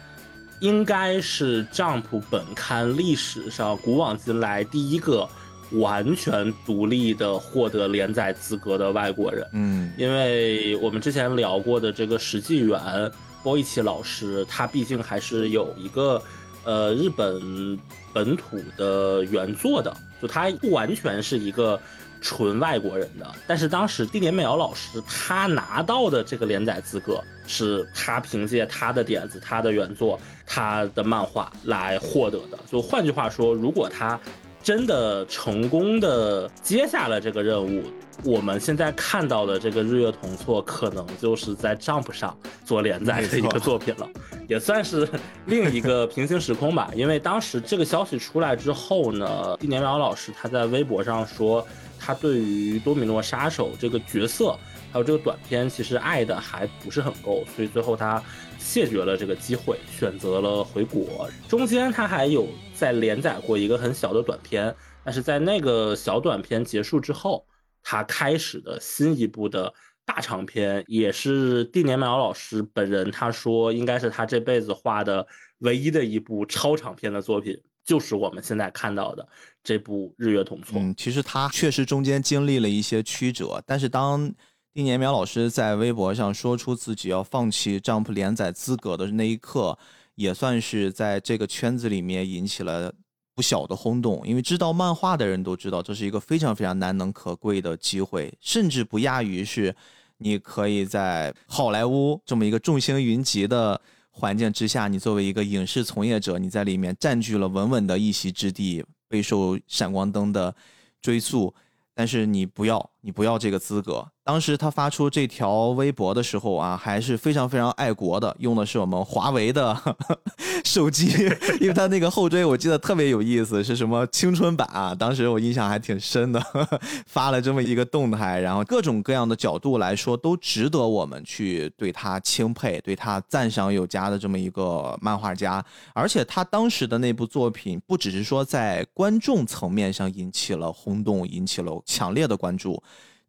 应该是 Jump 本刊历史上古往今来第一个完全独立的获得连载资格的外国人。嗯，因为我们之前聊过的这个石纪元。波伊奇老师，他毕竟还是有一个呃日本本土的原作的，就他不完全是一个纯外国人的。但是当时地点美瑶老师他拿到的这个连载资格，是他凭借他的点子、他的原作、他的漫画来获得的。就换句话说，如果他真的成功的接下了这个任务。我们现在看到的这个日月同错，可能就是在 Jump 上做连载的一个作品了，也算是另一个平行时空吧。因为当时这个消息出来之后呢，地年苗老师他在微博上说，他对于多米诺杀手这个角色，还有这个短片，其实爱的还不是很够，所以最后他谢绝了这个机会，选择了回国。中间他还有在连载过一个很小的短片，但是在那个小短片结束之后。他开始的新一部的大长篇，也是地年苗老师本人他说，应该是他这辈子画的唯一的一部超长篇的作品，就是我们现在看到的这部《日月同错》。嗯，其实他确实中间经历了一些曲折，但是当地年苗老师在微博上说出自己要放弃 Jump 连载资格的那一刻，也算是在这个圈子里面引起了。不小的轰动，因为知道漫画的人都知道，这是一个非常非常难能可贵的机会，甚至不亚于是，你可以在好莱坞这么一个众星云集的环境之下，你作为一个影视从业者，你在里面占据了稳稳的一席之地，备受闪光灯的追溯，但是你不要，你不要这个资格。当时他发出这条微博的时候啊，还是非常非常爱国的，用的是我们华为的 手机，因为他那个后缀我记得特别有意思，是什么青春版啊？当时我印象还挺深的，发了这么一个动态，然后各种各样的角度来说，都值得我们去对他钦佩、对他赞赏有加的这么一个漫画家。而且他当时的那部作品，不只是说在观众层面上引起了轰动，引起了强烈的关注。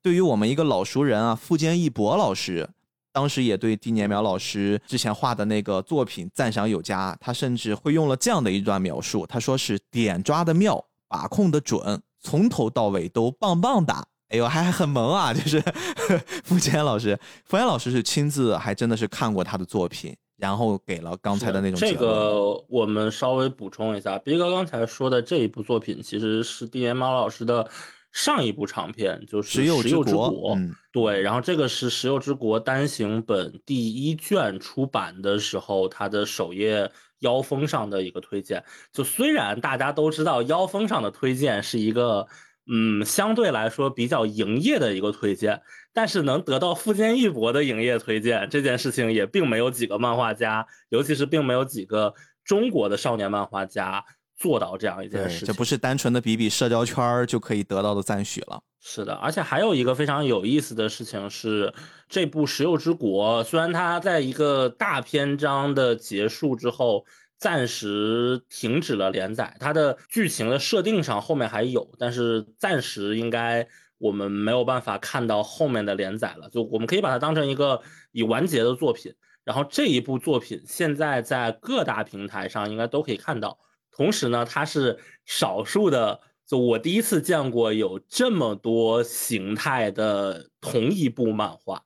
对于我们一个老熟人啊，富坚义博老师，当时也对丁年苗老师之前画的那个作品赞赏有加。他甚至会用了这样的一段描述，他说是点抓的妙，把控的准，从头到尾都棒棒哒。哎呦，还还很萌啊！就是 付坚老师，付坚老师是亲自还真的是看过他的作品，然后给了刚才的那种。这个我们稍微补充一下，斌哥刚才说的这一部作品，其实是丁年苗老师的。上一部长片就是《石油之国》，嗯，对，然后这个是《石油之国》单行本第一卷出版的时候，它的首页腰封上的一个推荐。就虽然大家都知道腰封上的推荐是一个，嗯，相对来说比较营业的一个推荐，但是能得到富坚义博的营业推荐这件事情，也并没有几个漫画家，尤其是并没有几个中国的少年漫画家。做到这样一件事，这不是单纯的比比社交圈就可以得到的赞许了。是的，而且还有一个非常有意思的事情是，这部《石油之国》虽然它在一个大篇章的结束之后暂时停止了连载，它的剧情的设定上后面还有，但是暂时应该我们没有办法看到后面的连载了。就我们可以把它当成一个已完结的作品。然后这一部作品现在在各大平台上应该都可以看到。同时呢，它是少数的，就我第一次见过有这么多形态的同一部漫画。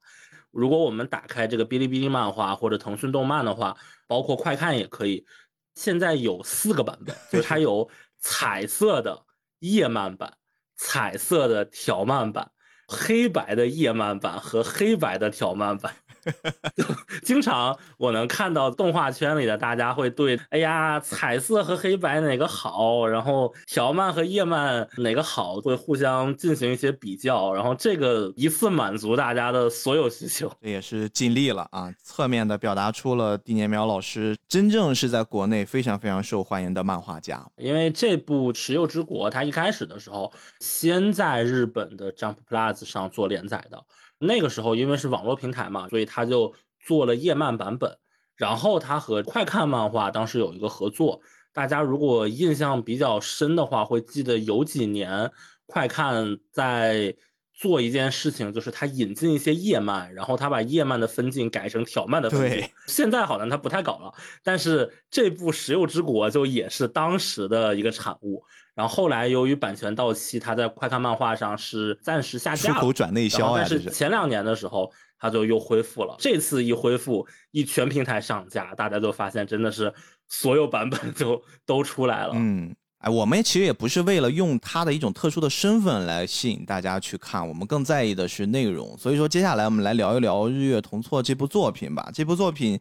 如果我们打开这个哔哩哔哩漫画或者腾讯动漫的话，包括快看也可以。现在有四个版本，就它有彩色的叶漫版、彩色的条漫版、黑白的叶漫版和黑白的条漫版。经常我能看到动画圈里的大家会对，哎呀，彩色和黑白哪个好，然后条漫和页漫哪个好，会互相进行一些比较，然后这个一次满足大家的所有需求，这也是尽力了啊，侧面的表达出了地年苗老师真正是在国内非常非常受欢迎的漫画家。因为这部《石油之国》，它一开始的时候先在日本的 Jump Plus 上做连载的。那个时候，因为是网络平台嘛，所以他就做了页漫版本。然后他和快看漫画当时有一个合作，大家如果印象比较深的话，会记得有几年快看在做一件事情，就是他引进一些页漫，然后他把页漫的分镜改成挑漫的分镜。现在好像他不太搞了，但是这部《石油之国》就也是当时的一个产物。然后后来由于版权到期，他在快看漫画上是暂时下架了。出口转内销啊但是前两年的时候，它就又恢复了。这次一恢复，一全平台上架，大家就发现真的是所有版本就都出来了。嗯。哎，我们其实也不是为了用他的一种特殊的身份来吸引大家去看，我们更在意的是内容。所以说，接下来我们来聊一聊《日月同错》这部作品吧。这部作品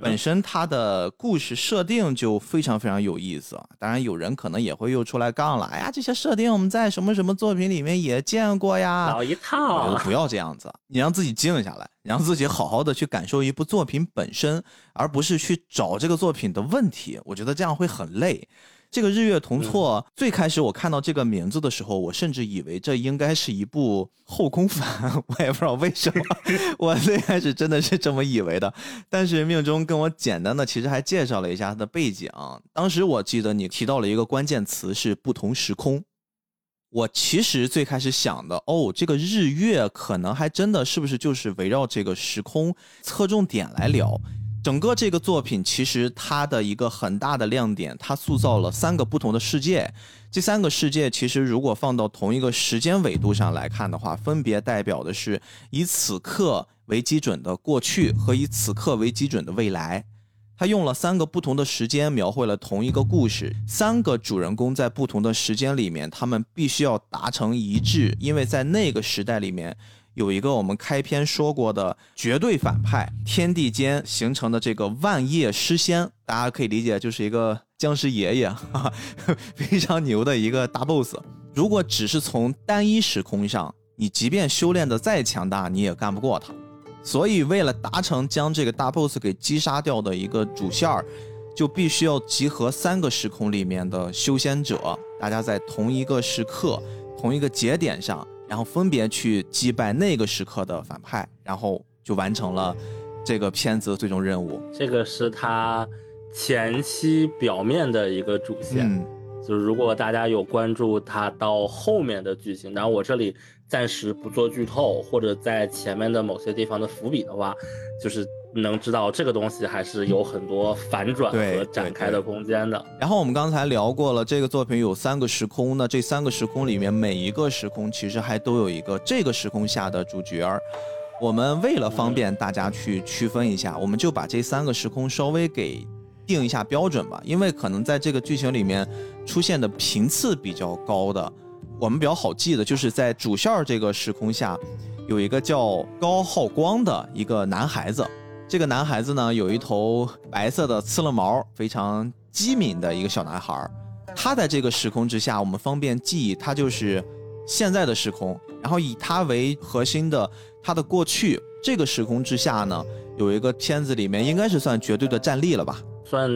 本身它的故事设定就非常非常有意思。当然，有人可能也会又出来杠了，哎呀，这些设定我们在什么什么作品里面也见过呀，老一套。不要这样子，你让自己静下来，你让自己好好的去感受一部作品本身，而不是去找这个作品的问题。我觉得这样会很累。这个日月同错，最开始我看到这个名字的时候，我甚至以为这应该是一部后宫番，我也不知道为什么，我最开始真的是这么以为的。但是命中跟我简单的其实还介绍了一下它的背景。当时我记得你提到了一个关键词是不同时空，我其实最开始想的，哦，这个日月可能还真的是不是就是围绕这个时空侧重点来聊。整个这个作品其实它的一个很大的亮点，它塑造了三个不同的世界。这三个世界其实如果放到同一个时间纬度上来看的话，分别代表的是以此刻为基准的过去和以此刻为基准的未来。他用了三个不同的时间描绘了同一个故事。三个主人公在不同的时间里面，他们必须要达成一致，因为在那个时代里面。有一个我们开篇说过的绝对反派，天地间形成的这个万叶诗仙，大家可以理解就是一个僵尸爷爷，哈 哈非常牛的一个大 boss。如果只是从单一时空上，你即便修炼的再强大，你也干不过他。所以为了达成将这个大 boss 给击杀掉的一个主线儿，就必须要集合三个时空里面的修仙者，大家在同一个时刻、同一个节点上。然后分别去击败那个时刻的反派，然后就完成了这个片子的最终任务。这个是他前期表面的一个主线，就是如果大家有关注他到后面的剧情，然后我这里暂时不做剧透，或者在前面的某些地方的伏笔的话，就是。能知道这个东西还是有很多反转和展开的空间的。然后我们刚才聊过了，这个作品有三个时空，那这三个时空里面每一个时空其实还都有一个这个时空下的主角儿。我们为了方便大家去区分一下，我们就把这三个时空稍微给定一下标准吧，因为可能在这个剧情里面出现的频次比较高的，我们比较好记的就是在主线这个时空下，有一个叫高浩光的一个男孩子。这个男孩子呢，有一头白色的刺了毛，非常机敏的一个小男孩。他在这个时空之下，我们方便记忆，他就是现在的时空。然后以他为核心的他的过去，这个时空之下呢，有一个片子里面应该是算绝对的战力了吧？算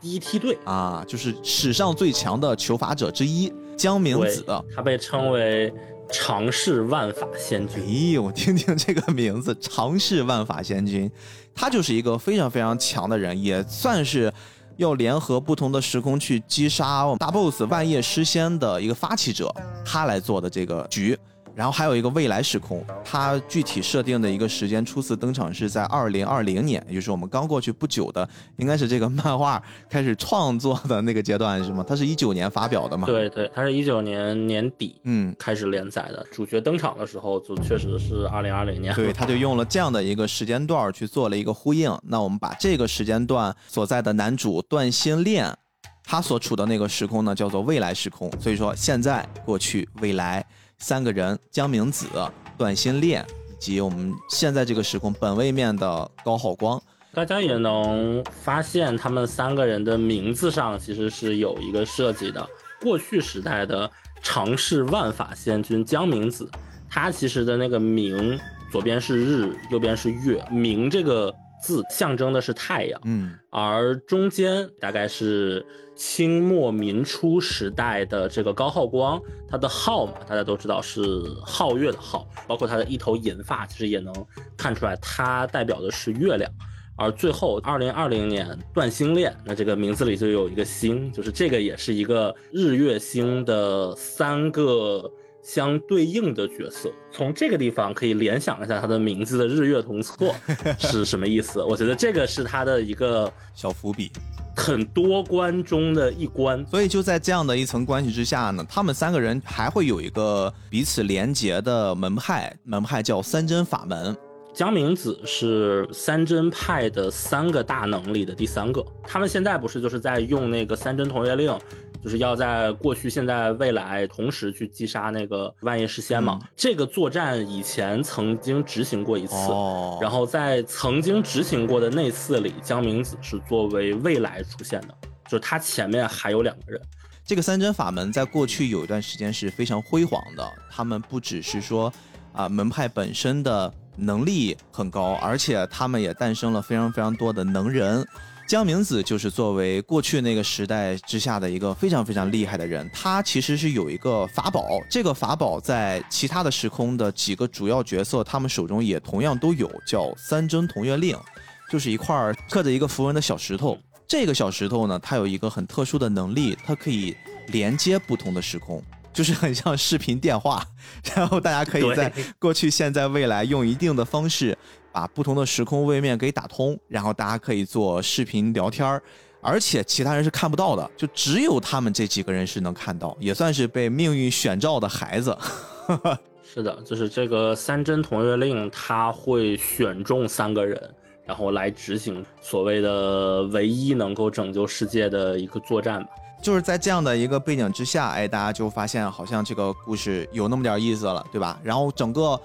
第一梯队啊，就是史上最强的求法者之一江明子。他被称为。常世万法仙君，咦，我，听听这个名字，常世万法仙君，他就是一个非常非常强的人，也算是要联合不同的时空去击杀大 boss 万叶诗仙的一个发起者，他来做的这个局。然后还有一个未来时空，它具体设定的一个时间初次登场是在二零二零年，也就是我们刚过去不久的，应该是这个漫画开始创作的那个阶段，是吗？它是一九年发表的嘛？对对，它是一九年年底嗯开始连载的，主角登场的时候就确实是二零二零年。对，他就用了这样的一个时间段去做了一个呼应。那我们把这个时间段所在的男主段心恋，他所处的那个时空呢叫做未来时空，所以说现在、过去、未来。三个人：江明子、段新恋以及我们现在这个时空本位面的高浩光。大家也能发现，他们三个人的名字上其实是有一个设计的。过去时代的常世万法仙君江明子，他其实的那个明，左边是日，右边是月。明这个字象征的是太阳，嗯，而中间大概是。清末民初时代的这个高浩光，他的浩嘛，大家都知道是皓月的皓，包括他的一头银发，其实也能看出来，他代表的是月亮。而最后，二零二零年断星链，那这个名字里就有一个星，就是这个也是一个日月星的三个相对应的角色。从这个地方可以联想一下他的名字的日月同错 是什么意思？我觉得这个是他的一个小伏笔。很多关中的一关，所以就在这样的一层关系之下呢，他们三个人还会有一个彼此连结的门派，门派叫三真法门。江明子是三真派的三个大能力的第三个。他们现在不是就是在用那个三真同月令，就是要在过去、现在、未来同时去击杀那个万叶世仙嘛？这个作战以前曾经执行过一次，然后在曾经执行过的那次里，江明子是作为未来出现的，就是他前面还有两个人。这个三真法门在过去有一段时间是非常辉煌的，他们不只是说。啊，门派本身的能力很高，而且他们也诞生了非常非常多的能人。江明子就是作为过去那个时代之下的一个非常非常厉害的人，他其实是有一个法宝，这个法宝在其他的时空的几个主要角色他们手中也同样都有，叫三真同月令，就是一块刻着一个符文的小石头。这个小石头呢，它有一个很特殊的能力，它可以连接不同的时空。就是很像视频电话，然后大家可以在过去、现在、未来用一定的方式把不同的时空位面给打通，然后大家可以做视频聊天儿，而且其他人是看不到的，就只有他们这几个人是能看到，也算是被命运选召的孩子。是的，就是这个三真同月令，他会选中三个人，然后来执行所谓的唯一能够拯救世界的一个作战吧。就是在这样的一个背景之下，哎，大家就发现好像这个故事有那么点意思了，对吧？然后整个，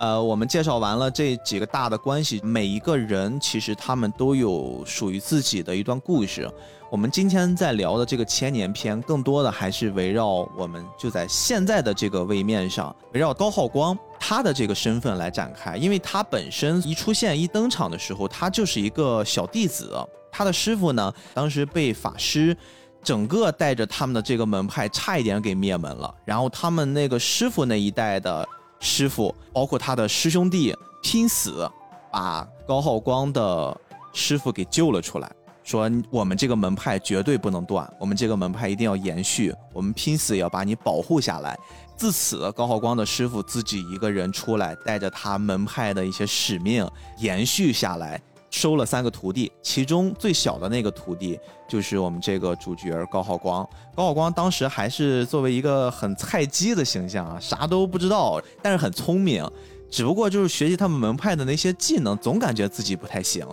呃，我们介绍完了这几个大的关系，每一个人其实他们都有属于自己的一段故事。我们今天在聊的这个千年篇，更多的还是围绕我们就在现在的这个位面上，围绕高浩光他的这个身份来展开，因为他本身一出现一登场的时候，他就是一个小弟子，他的师傅呢，当时被法师。整个带着他们的这个门派差一点给灭门了，然后他们那个师傅那一代的师傅，包括他的师兄弟，拼死把高浩光的师傅给救了出来，说我们这个门派绝对不能断，我们这个门派一定要延续，我们拼死也要把你保护下来。自此，高浩光的师傅自己一个人出来，带着他门派的一些使命延续下来。收了三个徒弟，其中最小的那个徒弟就是我们这个主角高浩光。高浩光当时还是作为一个很菜鸡的形象啊，啥都不知道，但是很聪明。只不过就是学习他们门派的那些技能，总感觉自己不太行。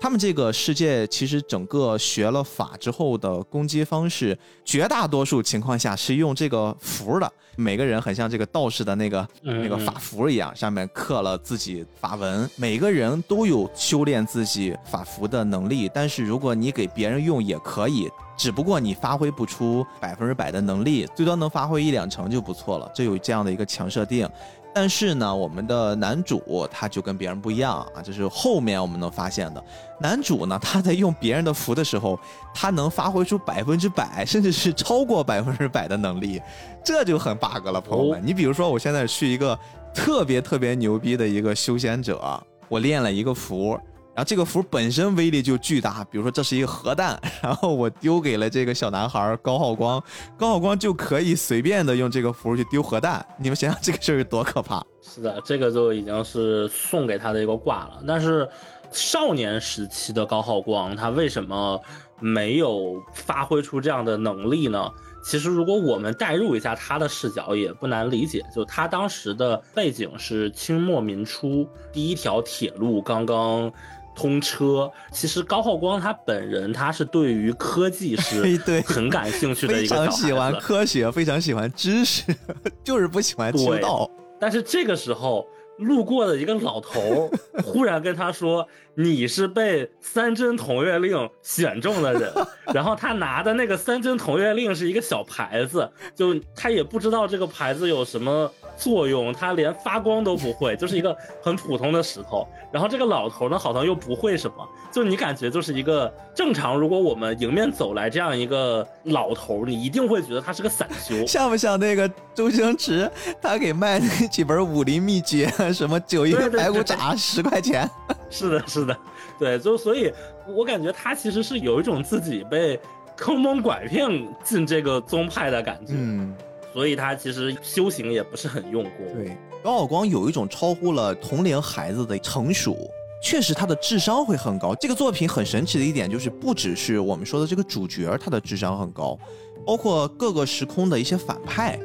他们这个世界其实整个学了法之后的攻击方式，绝大多数情况下是用这个符的。每个人很像这个道士的那个那个法符一样，上面刻了自己法文。每个人都有修炼自己法符的能力，但是如果你给别人用也可以，只不过你发挥不出百分之百的能力，最多能发挥一两成就不错了。这有这样的一个强设定。但是呢，我们的男主他就跟别人不一样啊，就是后面我们能发现的，男主呢他在用别人的符的时候，他能发挥出百分之百，甚至是超过百分之百的能力，这就很 bug 了，朋友们。你比如说，我现在是一个特别特别牛逼的一个修仙者，我练了一个符。然后这个符本身威力就巨大，比如说这是一个核弹，然后我丢给了这个小男孩高浩光，高浩光就可以随便的用这个符去丢核弹。你们想想这个事儿多可怕？是的，这个就已经是送给他的一个挂了。但是少年时期的高浩光，他为什么没有发挥出这样的能力呢？其实如果我们代入一下他的视角，也不难理解。就他当时的背景是清末民初，第一条铁路刚刚。通车，其实高浩光他本人他是对于科技是 很感兴趣的一个非常喜欢科学，非常喜欢知识，就是不喜欢修道。但是这个时候，路过的一个老头忽然跟他说：“你是被三真同月令选中的人。” 然后他拿的那个三真同月令是一个小牌子，就他也不知道这个牌子有什么。作用，它连发光都不会，就是一个很普通的石头。然后这个老头呢，好像又不会什么，就你感觉就是一个正常。如果我们迎面走来这样一个老头，你一定会觉得他是个散修，像不像那个周星驰他给卖那几本武林秘籍，什么九阴白骨爪十块钱？是的，是的，对，就所以，我感觉他其实是有一种自己被坑蒙拐骗进这个宗派的感觉。嗯。所以他其实修行也不是很用功。对，高晓光有一种超乎了同龄孩子的成熟，确实他的智商会很高。这个作品很神奇的一点就是，不只是我们说的这个主角他的智商很高，包括各个时空的一些反派，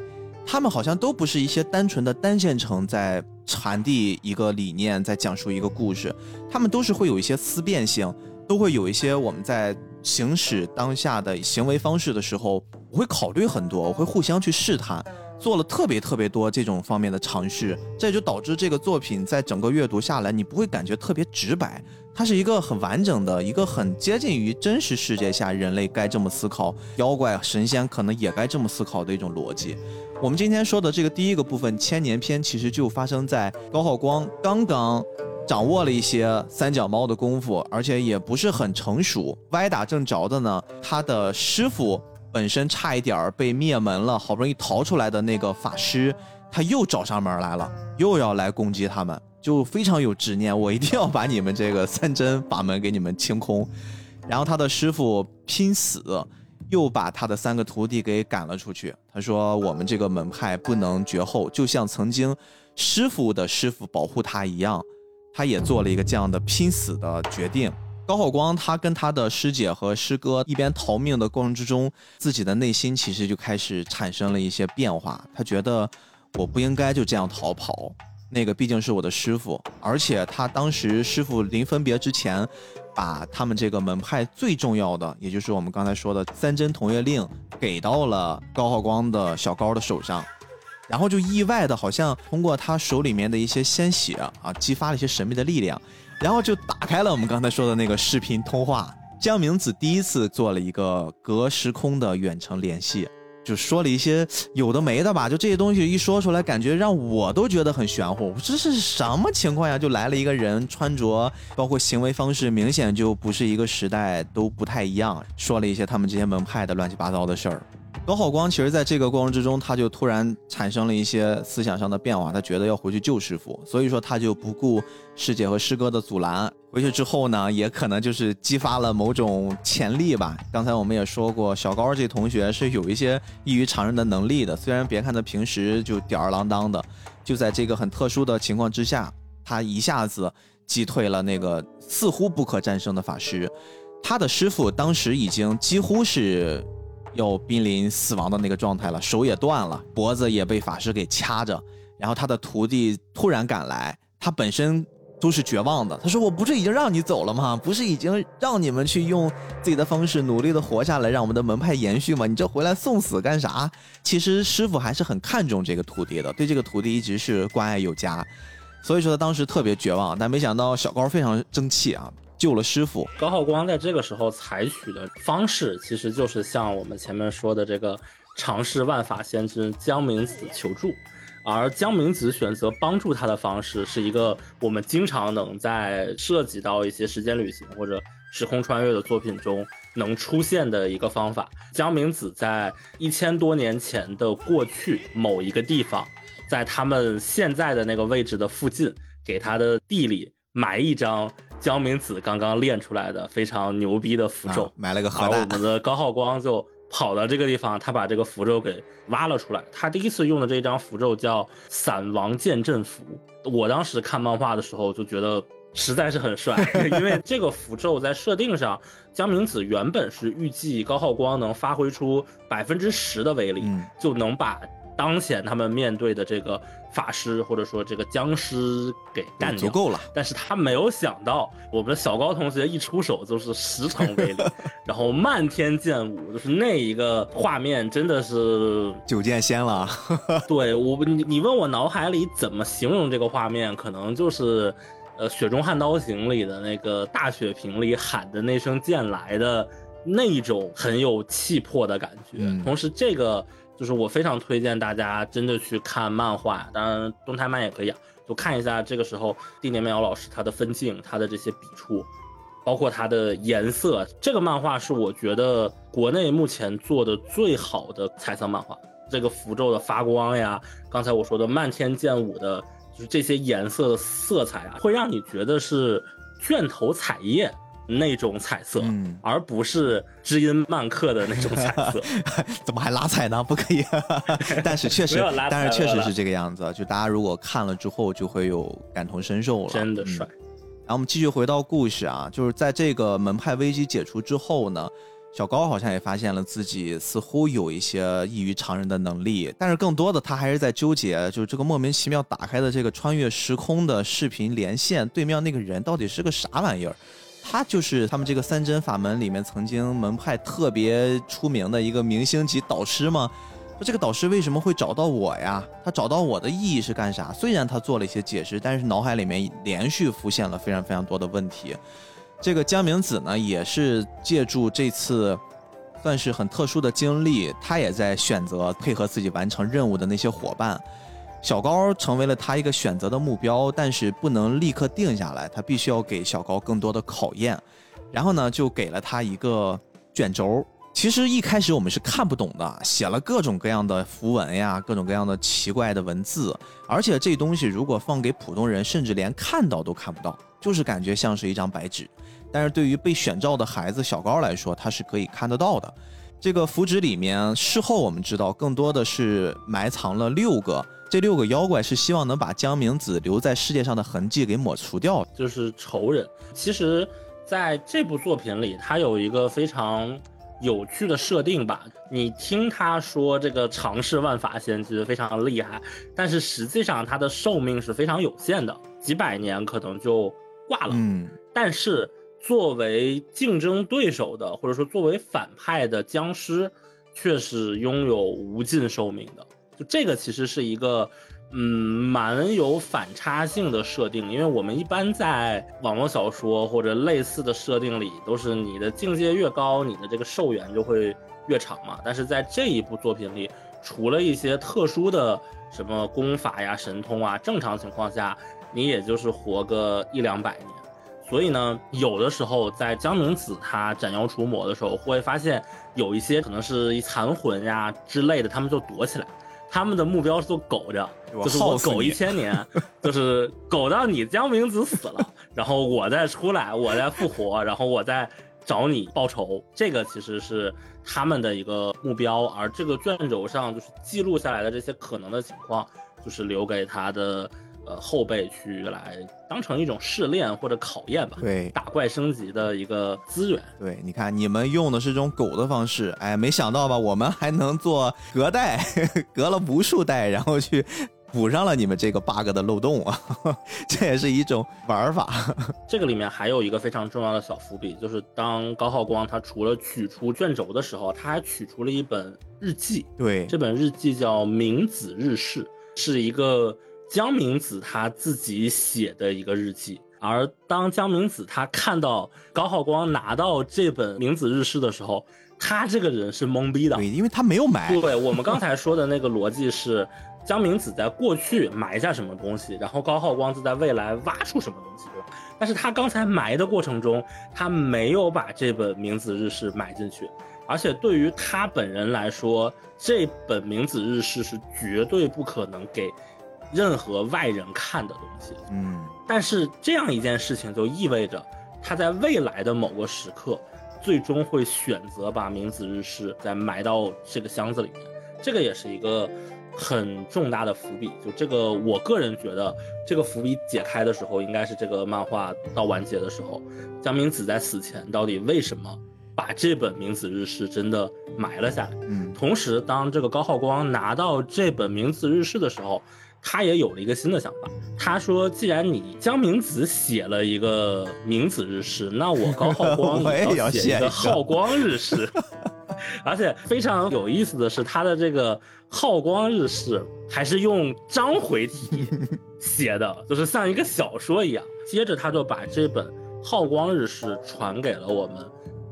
他们好像都不是一些单纯的单线程在传递一个理念，在讲述一个故事，他们都是会有一些思辨性，都会有一些我们在行使当下的行为方式的时候，我会考虑很多，我会互相去试探。做了特别特别多这种方面的尝试，这就导致这个作品在整个阅读下来，你不会感觉特别直白，它是一个很完整的一个很接近于真实世界下人类该这么思考，妖怪神仙可能也该这么思考的一种逻辑。我们今天说的这个第一个部分千年篇，其实就发生在高浩光刚刚掌握了一些三脚猫的功夫，而且也不是很成熟，歪打正着的呢，他的师傅。本身差一点儿被灭门了，好不容易逃出来的那个法师，他又找上门来了，又要来攻击他们，就非常有执念，我一定要把你们这个三针法门给你们清空。然后他的师傅拼死，又把他的三个徒弟给赶了出去。他说：“我们这个门派不能绝后，就像曾经师傅的师傅保护他一样，他也做了一个这样的拼死的决定。”高浩光他跟他的师姐和师哥一边逃命的过程之中，自己的内心其实就开始产生了一些变化。他觉得我不应该就这样逃跑，那个毕竟是我的师傅，而且他当时师傅临分别之前，把他们这个门派最重要的，也就是我们刚才说的三真同月令，给到了高浩光的小高的手上，然后就意外的好像通过他手里面的一些鲜血啊，激发了一些神秘的力量。然后就打开了我们刚才说的那个视频通话，江明子第一次做了一个隔时空的远程联系，就说了一些有的没的吧，就这些东西一说出来，感觉让我都觉得很玄乎。这是什么情况呀？就来了一个人，穿着包括行为方式，明显就不是一个时代，都不太一样。说了一些他们这些门派的乱七八糟的事儿。高浩光其实在这个过程之中，他就突然产生了一些思想上的变化，他觉得要回去救师傅，所以说他就不顾师姐和师哥的阻拦，回去之后呢，也可能就是激发了某种潜力吧。刚才我们也说过，小高这同学是有一些异于常人的能力的，虽然别看他平时就吊儿郎当的，就在这个很特殊的情况之下，他一下子击退了那个似乎不可战胜的法师，他的师傅当时已经几乎是。要濒临死亡的那个状态了，手也断了，脖子也被法师给掐着。然后他的徒弟突然赶来，他本身都是绝望的。他说：“我不是已经让你走了吗？不是已经让你们去用自己的方式努力的活下来，让我们的门派延续吗？你这回来送死干啥？”其实师傅还是很看重这个徒弟的，对这个徒弟一直是关爱有加。所以说他当时特别绝望，但没想到小高非常争气啊。救了师傅，高浩光在这个时候采取的方式，其实就是像我们前面说的这个尝试万法先知江明子求助，而江明子选择帮助他的方式，是一个我们经常能在涉及到一些时间旅行或者时空穿越的作品中能出现的一个方法。江明子在一千多年前的过去某一个地方，在他们现在的那个位置的附近，给他的地里埋一张。江明子刚刚练出来的非常牛逼的符咒，埋了个核弹。而我们的高浩光就跑到这个地方，他把这个符咒给挖了出来。他第一次用的这一张符咒叫散王剑阵符。我当时看漫画的时候就觉得实在是很帅，因为这个符咒在设定上，江明子原本是预计高浩光能发挥出百分之十的威力，就能把。当前他们面对的这个法师或者说这个僵尸给干掉足够了，但是他没有想到我们的小高同学一出手就是十成威力，然后漫天剑舞，就是那一个画面真的是 九剑仙了。对我，你你问我脑海里怎么形容这个画面，可能就是呃《雪中悍刀行》里的那个大雪瓶里喊的那声剑来的那种很有气魄的感觉，同时这个。就是我非常推荐大家真的去看漫画，当然动态漫也可以啊，就看一下这个时候地年妙老师他的分镜，他的这些笔触，包括他的颜色。这个漫画是我觉得国内目前做的最好的彩色漫画。这个符咒的发光呀，刚才我说的漫天剑舞的，就是这些颜色的色彩啊，会让你觉得是卷头彩页。那种彩色，而不是知音漫客的那种彩色，怎么还拉彩呢？不可以。但是确实，但是确实是这个样子。就大家如果看了之后，就会有感同身受了。真的帅。然后我们继续回到故事啊，就是在这个门派危机解除之后呢，小高好像也发现了自己似乎有一些异于常人的能力，但是更多的他还是在纠结，就是这个莫名其妙打开的这个穿越时空的视频连线，对面那个人到底是个啥玩意儿？他就是他们这个三针法门里面曾经门派特别出名的一个明星级导师吗？说这个导师为什么会找到我呀？他找到我的意义是干啥？虽然他做了一些解释，但是脑海里面连续浮现了非常非常多的问题。这个江明子呢，也是借助这次算是很特殊的经历，他也在选择配合自己完成任务的那些伙伴。小高成为了他一个选择的目标，但是不能立刻定下来，他必须要给小高更多的考验。然后呢，就给了他一个卷轴。其实一开始我们是看不懂的，写了各种各样的符文呀，各种各样的奇怪的文字，而且这东西如果放给普通人，甚至连看到都看不到，就是感觉像是一张白纸。但是对于被选召的孩子小高来说，他是可以看得到的。这个符纸里面，事后我们知道，更多的是埋藏了六个，这六个妖怪是希望能把江明子留在世界上的痕迹给抹除掉，就是仇人。其实，在这部作品里，他有一个非常有趣的设定吧。你听他说这个尝试万法仙其实非常厉害，但是实际上他的寿命是非常有限的，几百年可能就挂了。嗯，但是。作为竞争对手的，或者说作为反派的僵尸，却是拥有无尽寿命的。这个其实是一个，嗯，蛮有反差性的设定。因为我们一般在网络小说或者类似的设定里，都是你的境界越高，你的这个寿元就会越长嘛。但是在这一部作品里，除了一些特殊的什么功法呀、神通啊，正常情况下，你也就是活个一两百年。所以呢，有的时候在江明子他斩妖除魔的时候，会发现有一些可能是一残魂呀之类的，他们就躲起来，他们的目标是做苟着，就是我苟一千年，就是苟到你江明子死了，然后我再出来，我再复活，然后我再找你报仇。这个其实是他们的一个目标，而这个卷轴上就是记录下来的这些可能的情况，就是留给他的。呃，后辈去来当成一种试炼或者考验吧，对，打怪升级的一个资源。对，你看你们用的是这种狗的方式，哎，没想到吧？我们还能做隔代，隔了无数代，然后去补上了你们这个 bug 的漏洞啊！这也是一种玩法。这个里面还有一个非常重要的小伏笔，就是当高浩光他除了取出卷轴的时候，他还取出了一本日记。对，这本日记叫《明子日事》，是一个。江明子他自己写的一个日记，而当江明子他看到高浩光拿到这本明子日志的时候，他这个人是懵逼的，对，因为他没有买。对，我们刚才说的那个逻辑是，江明子在过去埋下什么东西，然后高浩光就在未来挖出什么东西，对但是他刚才埋的过程中，他没有把这本明子日志埋进去，而且对于他本人来说，这本明子日志是绝对不可能给。任何外人看的东西，嗯，但是这样一件事情就意味着他在未来的某个时刻，最终会选择把明子日式再埋到这个箱子里面，这个也是一个很重大的伏笔。就这个，我个人觉得这个伏笔解开的时候，应该是这个漫画到完结的时候，江明子在死前到底为什么把这本明子日式真的埋了下来？嗯，同时当这个高浩光拿到这本明子日式的时候。他也有了一个新的想法，他说：“既然你江明子写了一个明子日式，那我高浩光 也要写一个浩光日式。而且非常有意思的是，他的这个浩光日式还是用章回体写的，就是像一个小说一样。接着他就把这本浩光日式传给了我们，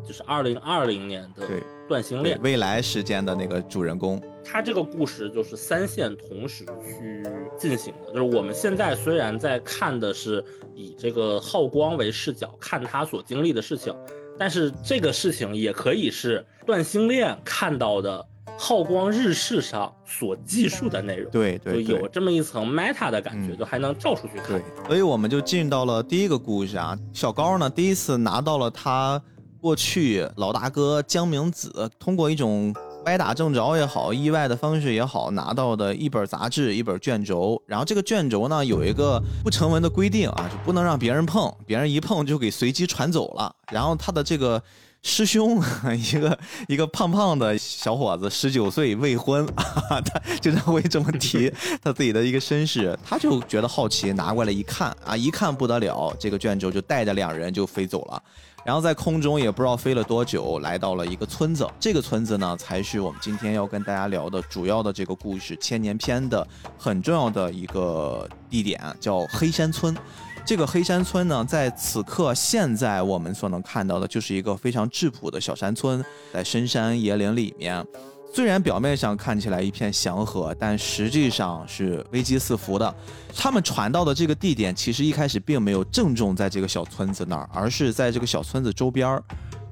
就是二零二零年的。”断星链未来时间的那个主人公，他这个故事就是三线同时去进行的。就是我们现在虽然在看的是以这个浩光为视角看他所经历的事情，但是这个事情也可以是断星链看到的浩光日式上所记述的内容。对对，有这么一层 meta 的感觉，就还能照出去看。所以我们就进到了第一个故事啊，小高呢第一次拿到了他。过去老大哥江明子通过一种歪打正着也好，意外的方式也好，拿到的一本杂志，一本卷轴。然后这个卷轴呢，有一个不成文的规定啊，就不能让别人碰，别人一碰就给随机传走了。然后他的这个。师兄，一个一个胖胖的小伙子，十九岁未婚，他经常会这么提他自己的一个身世，他就觉得好奇，拿过来一看啊，一看不得了，这个卷轴就带着两人就飞走了，然后在空中也不知道飞了多久，来到了一个村子，这个村子呢，才是我们今天要跟大家聊的主要的这个故事千年篇的很重要的一个地点，叫黑山村。这个黑山村呢，在此刻现在我们所能看到的，就是一个非常质朴的小山村，在深山野岭里面。虽然表面上看起来一片祥和，但实际上是危机四伏的。他们传到的这个地点，其实一开始并没有正中在这个小村子那儿，而是在这个小村子周边。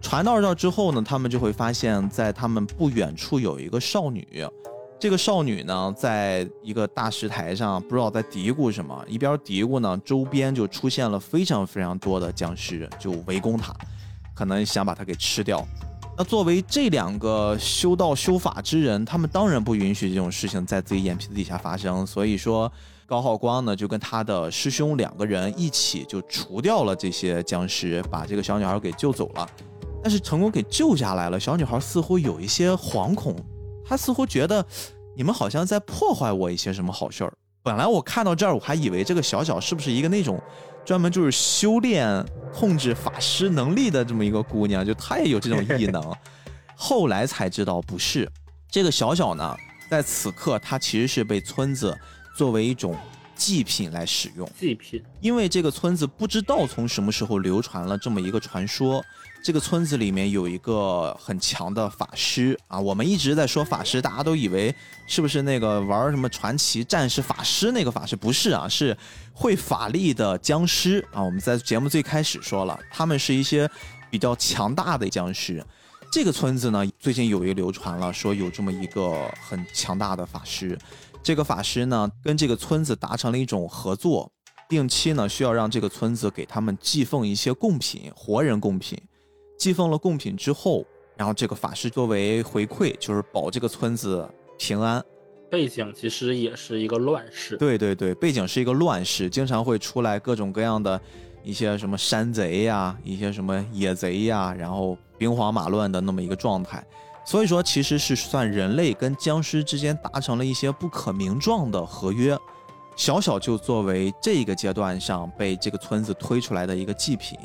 传到这儿之后呢，他们就会发现，在他们不远处有一个少女。这个少女呢，在一个大石台上，不知道在嘀咕什么。一边嘀咕呢，周边就出现了非常非常多的僵尸，就围攻她，可能想把她给吃掉。那作为这两个修道修法之人，他们当然不允许这种事情在自己眼皮子底下发生。所以说，高浩光呢，就跟他的师兄两个人一起就除掉了这些僵尸，把这个小女孩给救走了。但是成功给救下来了，小女孩似乎有一些惶恐。她似乎觉得你们好像在破坏我一些什么好事儿。本来我看到这儿，我还以为这个小小是不是一个那种专门就是修炼控制法师能力的这么一个姑娘，就她也有这种异能。后来才知道不是。这个小小呢，在此刻她其实是被村子作为一种祭品来使用。祭品，因为这个村子不知道从什么时候流传了这么一个传说。这个村子里面有一个很强的法师啊，我们一直在说法师，大家都以为是不是那个玩什么传奇战士法师那个法师？不是啊，是会法力的僵尸啊。我们在节目最开始说了，他们是一些比较强大的僵尸。这个村子呢，最近有一个流传了，说有这么一个很强大的法师。这个法师呢，跟这个村子达成了一种合作，定期呢需要让这个村子给他们寄奉一些贡品，活人贡品。祭奉了贡品之后，然后这个法师作为回馈，就是保这个村子平安。背景其实也是一个乱世。对对对，背景是一个乱世，经常会出来各种各样的一些什么山贼呀，一些什么野贼呀，然后兵荒马乱的那么一个状态。所以说，其实是算人类跟僵尸之间达成了一些不可名状的合约。小小就作为这个阶段上被这个村子推出来的一个祭品。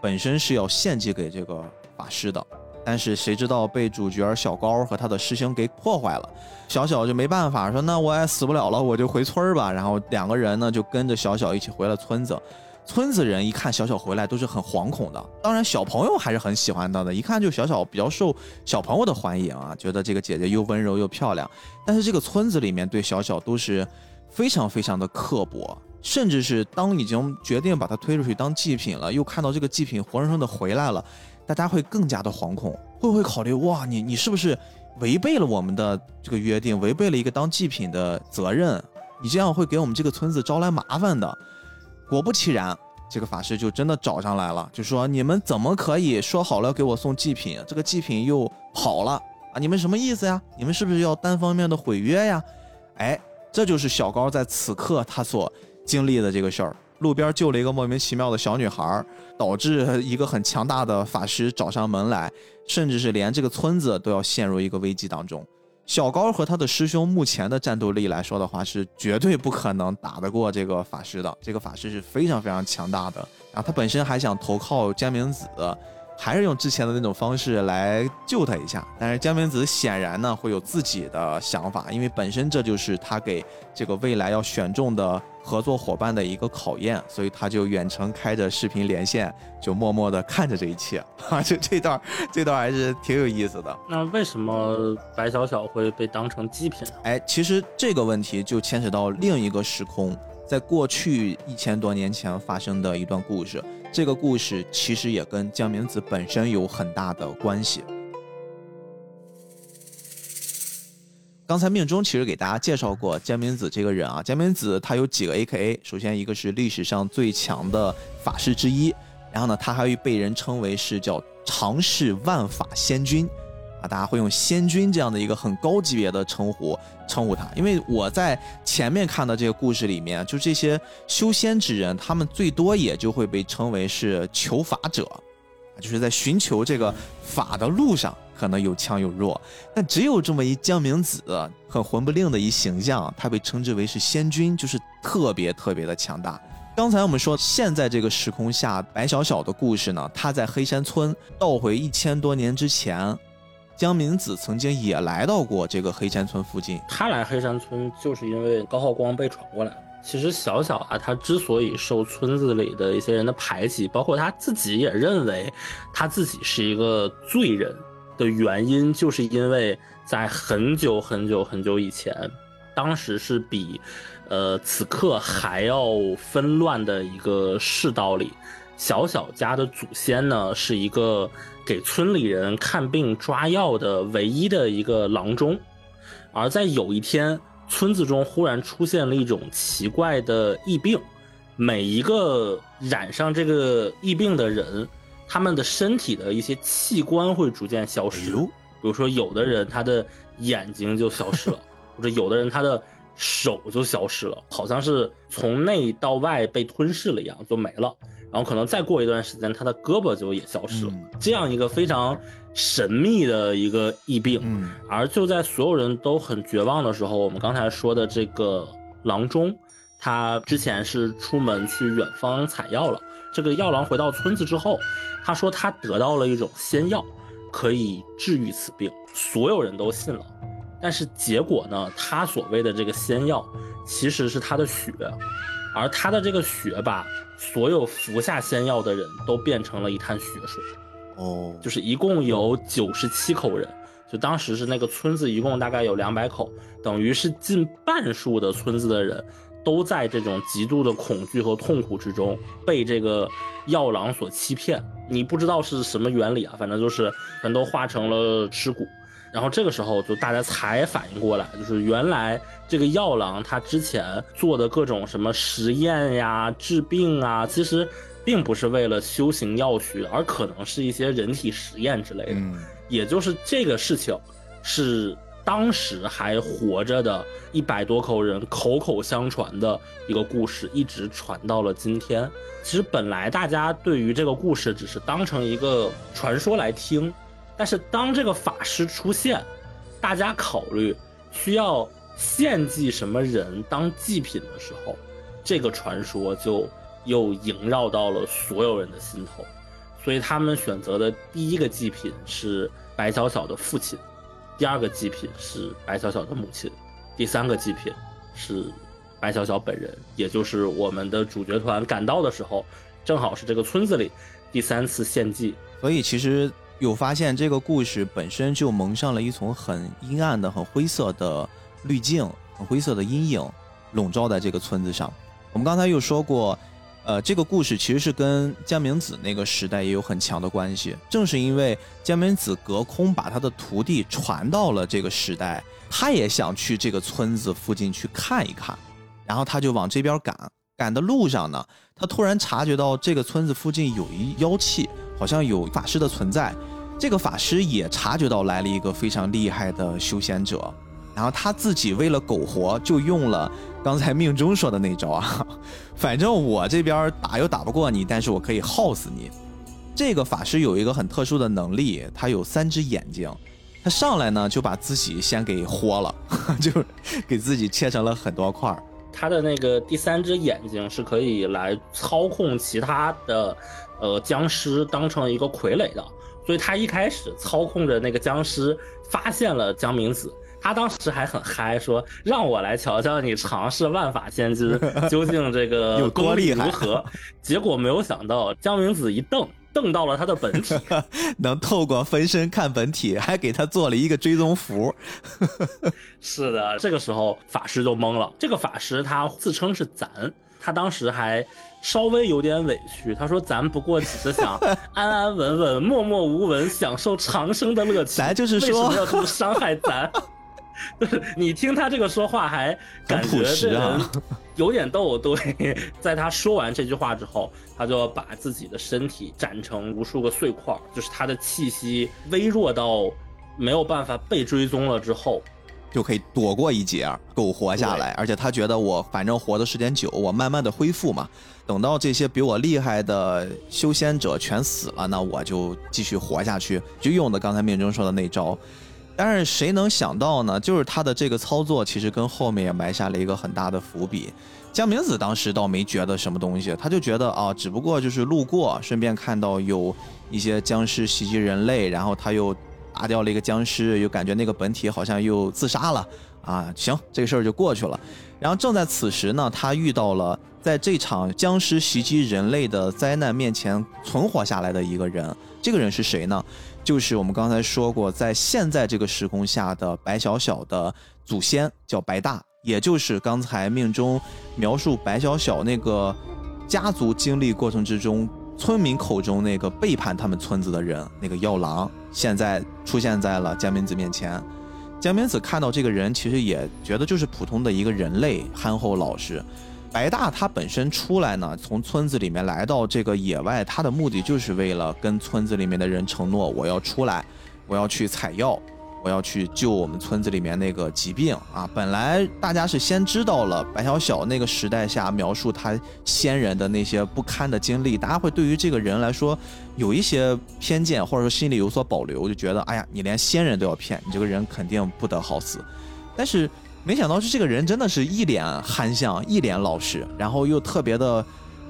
本身是要献祭给这个法师的，但是谁知道被主角小高和他的师兄给破坏了，小小就没办法，说那我也死不了了，我就回村儿吧。然后两个人呢就跟着小小一起回了村子。村子人一看小小回来都是很惶恐的，当然小朋友还是很喜欢他的，一看就小小比较受小朋友的欢迎啊，觉得这个姐姐又温柔又漂亮。但是这个村子里面对小小都是非常非常的刻薄。甚至是当已经决定把它推出去当祭品了，又看到这个祭品活生生的回来了，大家会更加的惶恐，会不会考虑哇，你你是不是违背了我们的这个约定，违背了一个当祭品的责任？你这样会给我们这个村子招来麻烦的。果不其然，这个法师就真的找上来了，就说你们怎么可以说好了给我送祭品，这个祭品又跑了啊？你们什么意思呀？你们是不是要单方面的毁约呀？哎，这就是小高在此刻他所。经历的这个事儿，路边救了一个莫名其妙的小女孩，导致一个很强大的法师找上门来，甚至是连这个村子都要陷入一个危机当中。小高和他的师兄目前的战斗力来说的话，是绝对不可能打得过这个法师的。这个法师是非常非常强大的，然后他本身还想投靠江明子。还是用之前的那种方式来救他一下，但是江明子显然呢会有自己的想法，因为本身这就是他给这个未来要选中的合作伙伴的一个考验，所以他就远程开着视频连线，就默默的看着这一切。啊，就这段，这段还是挺有意思的。那为什么白小小会被当成祭品？哎，其实这个问题就牵扯到另一个时空，在过去一千多年前发生的一段故事。这个故事其实也跟江明子本身有很大的关系。刚才命中其实给大家介绍过江明子这个人啊，江明子他有几个 A K A，首先一个是历史上最强的法师之一，然后呢，他还被人称为是叫常世万法仙君。啊，大家会用仙君这样的一个很高级别的称呼称呼他，因为我在前面看的这个故事里面，就这些修仙之人，他们最多也就会被称为是求法者，就是在寻求这个法的路上可能有强有弱，但只有这么一江明子很混不吝的一形象，他被称之为是仙君，就是特别特别的强大。刚才我们说，现在这个时空下，白小小的故事呢，他在黑山村倒回一千多年之前，江明子曾经也来到过这个黑山村附近。他来黑山村就是因为高浩光被传过来。其实小小啊，他之所以受村子里的一些人的排挤，包括他自己也认为他自己是一个罪人的原因，就是因为在很久很久很久以前，当时是比，呃，此刻还要纷乱的一个世道里，小小家的祖先呢是一个给村里人看病抓药的唯一的一个郎中，而在有一天。村子中忽然出现了一种奇怪的疫病，每一个染上这个疫病的人，他们的身体的一些器官会逐渐消失。比如说，有的人他的眼睛就消失了，或者有的人他的手就消失了，好像是从内到外被吞噬了一样，就没了。然后可能再过一段时间，他的胳膊就也消失了。这样一个非常。神秘的一个疫病，而就在所有人都很绝望的时候，我们刚才说的这个郎中，他之前是出门去远方采药了。这个药郎回到村子之后，他说他得到了一种仙药，可以治愈此病。所有人都信了，但是结果呢？他所谓的这个仙药，其实是他的血，而他的这个血把所有服下仙药的人都变成了一滩血水。哦，就是一共有九十七口人，就当时是那个村子一共大概有两百口，等于是近半数的村子的人都在这种极度的恐惧和痛苦之中被这个药郎所欺骗。你不知道是什么原理啊，反正就是全都化成了尸骨。然后这个时候就大家才反应过来，就是原来这个药郎他之前做的各种什么实验呀、治病啊，其实。并不是为了修行药学，而可能是一些人体实验之类的。嗯，也就是这个事情，是当时还活着的一百多口人口口相传的一个故事，一直传到了今天。其实本来大家对于这个故事只是当成一个传说来听，但是当这个法师出现，大家考虑需要献祭什么人当祭品的时候，这个传说就。又萦绕到了所有人的心头，所以他们选择的第一个祭品是白小小的父亲，第二个祭品是白小小的母亲，第三个祭品是白小小本人，也就是我们的主角团赶到的时候，正好是这个村子里第三次献祭。所以其实有发现，这个故事本身就蒙上了一层很阴暗的、很灰色的滤镜，很灰色的阴影笼罩在这个村子上。我们刚才又说过。呃，这个故事其实是跟江明子那个时代也有很强的关系。正是因为江明子隔空把他的徒弟传到了这个时代，他也想去这个村子附近去看一看，然后他就往这边赶。赶的路上呢，他突然察觉到这个村子附近有一妖气，好像有法师的存在。这个法师也察觉到来了一个非常厉害的修仙者。然后他自己为了苟活，就用了刚才命中说的那招啊，反正我这边打又打不过你，但是我可以耗死你。这个法师有一个很特殊的能力，他有三只眼睛，他上来呢就把自己先给豁了，就给自己切成了很多块儿。他的那个第三只眼睛是可以来操控其他的，呃，僵尸当成一个傀儡的，所以他一开始操控着那个僵尸，发现了江明子。他当时还很嗨，说让我来瞧瞧你尝试万法仙金 究竟这个功力如何。结果没有想到，江明子一瞪，瞪到了他的本体，能透过分身看本体，还给他做了一个追踪符。是的，这个时候法师就懵了。这个法师他自称是咱，他当时还稍微有点委屈，他说咱不过只是想安安稳稳、默默无闻，享受长生的乐趣。咱就是说，为什么要这么伤害咱？你听他这个说话，还感觉这人有点逗。对，在他说完这句话之后，他就把自己的身体斩成无数个碎块，就是他的气息微弱到没有办法被追踪了之后，就可以躲过一劫，苟活下来。而且他觉得我反正活的时间久，我慢慢的恢复嘛。等到这些比我厉害的修仙者全死了，那我就继续活下去，就用的刚才命中说的那招。但是谁能想到呢？就是他的这个操作，其实跟后面也埋下了一个很大的伏笔。江明子当时倒没觉得什么东西，他就觉得啊，只不过就是路过，顺便看到有一些僵尸袭击人类，然后他又打掉了一个僵尸，又感觉那个本体好像又自杀了啊，行，这个事儿就过去了。然后正在此时呢，他遇到了在这场僵尸袭击人类的灾难面前存活下来的一个人，这个人是谁呢？就是我们刚才说过，在现在这个时空下的白小小的祖先叫白大。也就是刚才命中描述白小小那个家族经历过程之中，村民口中那个背叛他们村子的人，那个药郎，现在出现在了江明子面前。江明子看到这个人，其实也觉得就是普通的一个人类，憨厚老实。白大他本身出来呢，从村子里面来到这个野外，他的目的就是为了跟村子里面的人承诺，我要出来，我要去采药。我要去救我们村子里面那个疾病啊！本来大家是先知道了白小小那个时代下描述他先人的那些不堪的经历，大家会对于这个人来说有一些偏见，或者说心里有所保留，就觉得哎呀，你连先人都要骗，你这个人肯定不得好死。但是没想到是这个人真的是一脸憨相，一脸老实，然后又特别的。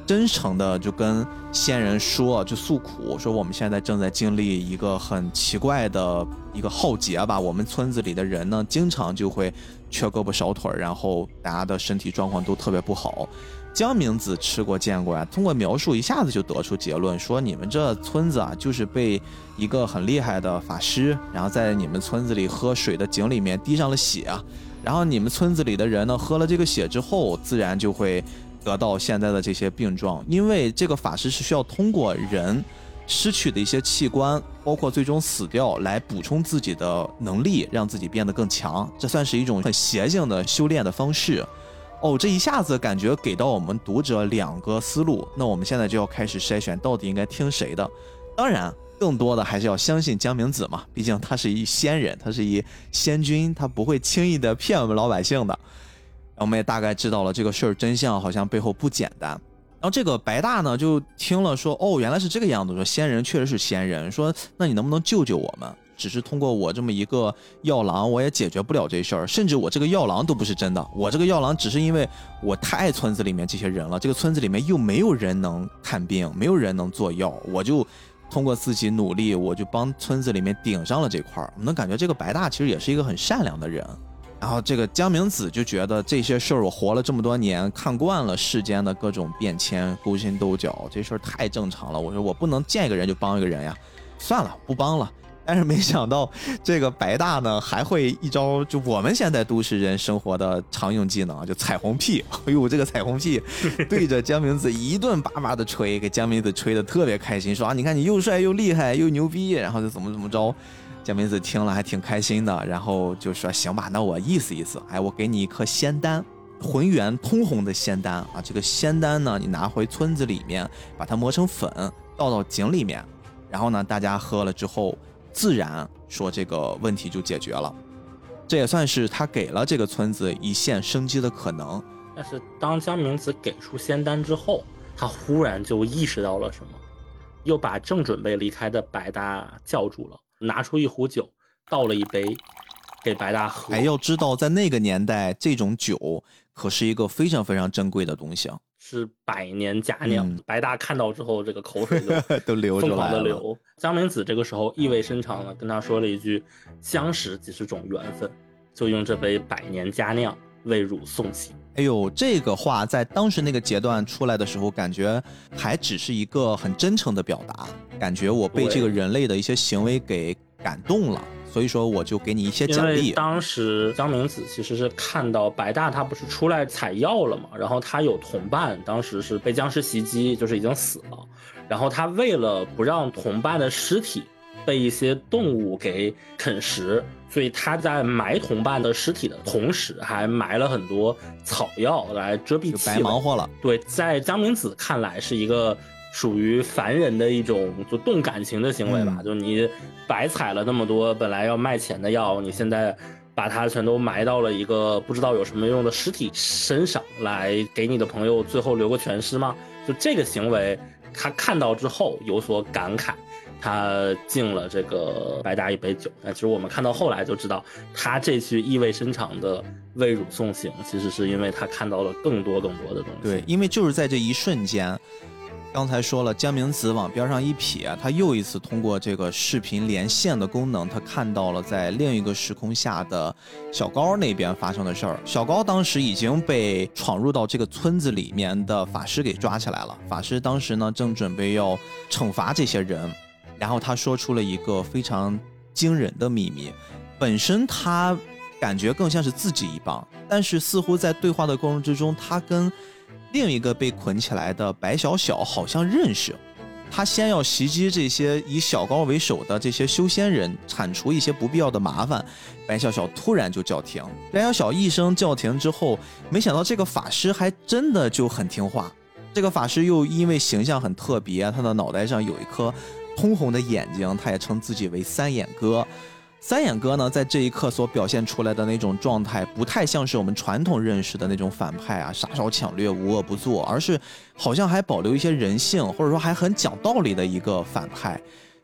真诚的就跟仙人说，就诉苦说我们现在正在经历一个很奇怪的一个浩劫吧。我们村子里的人呢，经常就会缺胳膊少腿然后大家的身体状况都特别不好。江明子吃过见过呀，通过描述一下子就得出结论，说你们这村子啊，就是被一个很厉害的法师，然后在你们村子里喝水的井里面滴上了血啊，然后你们村子里的人呢，喝了这个血之后，自然就会。得到现在的这些病状，因为这个法师是需要通过人失去的一些器官，包括最终死掉，来补充自己的能力，让自己变得更强。这算是一种很邪性的修炼的方式。哦，这一下子感觉给到我们读者两个思路。那我们现在就要开始筛选，到底应该听谁的？当然，更多的还是要相信江明子嘛，毕竟他是一仙人，他是一仙君，他不会轻易的骗我们老百姓的。我们也大概知道了这个事儿真相，好像背后不简单。然后这个白大呢，就听了说，哦，原来是这个样子。说仙人确实是仙人，说那你能不能救救我们？只是通过我这么一个药郎，我也解决不了这事儿。甚至我这个药郎都不是真的，我这个药郎只是因为我太爱村子里面这些人了，这个村子里面又没有人能看病，没有人能做药，我就通过自己努力，我就帮村子里面顶上了这块儿。我能感觉这个白大其实也是一个很善良的人。然后这个江明子就觉得这些事儿我活了这么多年，看惯了世间的各种变迁、勾心斗角，这事儿太正常了。我说我不能见一个人就帮一个人呀，算了，不帮了。但是没想到这个白大呢，还会一招就我们现在都市人生活的常用技能，就彩虹屁。哎呦，这个彩虹屁 对着江明子一顿叭叭的吹，给江明子吹的特别开心，说啊，你看你又帅又厉害又牛逼，然后就怎么怎么着。江明子听了还挺开心的，然后就说：“行吧，那我意思意思，哎，我给你一颗仙丹，浑圆通红的仙丹啊。这个仙丹呢，你拿回村子里面，把它磨成粉，倒到井里面，然后呢，大家喝了之后，自然说这个问题就解决了。这也算是他给了这个村子一线生机的可能。但是当江明子给出仙丹之后，他忽然就意识到了什么，又把正准备离开的白大叫住了。”拿出一壶酒，倒了一杯，给白大喝。哎要知道，在那个年代，这种酒可是一个非常非常珍贵的东西，是百年佳酿。白大看到之后，这个口水都 都流疯狂的流。江明子这个时候意味深长的跟他说了一句：“相识即是种缘分，就用这杯百年佳酿为汝送行。”哎呦，这个话在当时那个阶段出来的时候，感觉还只是一个很真诚的表达，感觉我被这个人类的一些行为给感动了，所以说我就给你一些奖励。当时江明子其实是看到白大他不是出来采药了嘛，然后他有同伴，当时是被僵尸袭击，就是已经死了，然后他为了不让同伴的尸体。被一些动物给啃食，所以他在埋同伴的尸体的同时，还埋了很多草药来遮蔽气味。白忙活了。对，在江明子看来，是一个属于凡人的一种就动感情的行为吧。就你白采了那么多本来要卖钱的药，你现在。把它全都埋到了一个不知道有什么用的尸体身上，来给你的朋友最后留个全尸吗？就这个行为，他看到之后有所感慨，他敬了这个白大一杯酒。但其实我们看到后来就知道，他这句意味深长的为汝送行，其实是因为他看到了更多更多的东西。对，因为就是在这一瞬间。刚才说了，江明子往边上一撇，他又一次通过这个视频连线的功能，他看到了在另一个时空下的小高那边发生的事儿。小高当时已经被闯入到这个村子里面的法师给抓起来了，法师当时呢正准备要惩罚这些人，然后他说出了一个非常惊人的秘密，本身他感觉更像是自己一帮，但是似乎在对话的过程之中，他跟。另一个被捆起来的白小小好像认识，他先要袭击这些以小高为首的这些修仙人，铲除一些不必要的麻烦。白小小突然就叫停，白小小一声叫停之后，没想到这个法师还真的就很听话。这个法师又因为形象很特别，他的脑袋上有一颗通红的眼睛，他也称自己为三眼哥。三眼哥呢，在这一刻所表现出来的那种状态，不太像是我们传统认识的那种反派啊，杀手抢掠、无恶不作，而是好像还保留一些人性，或者说还很讲道理的一个反派。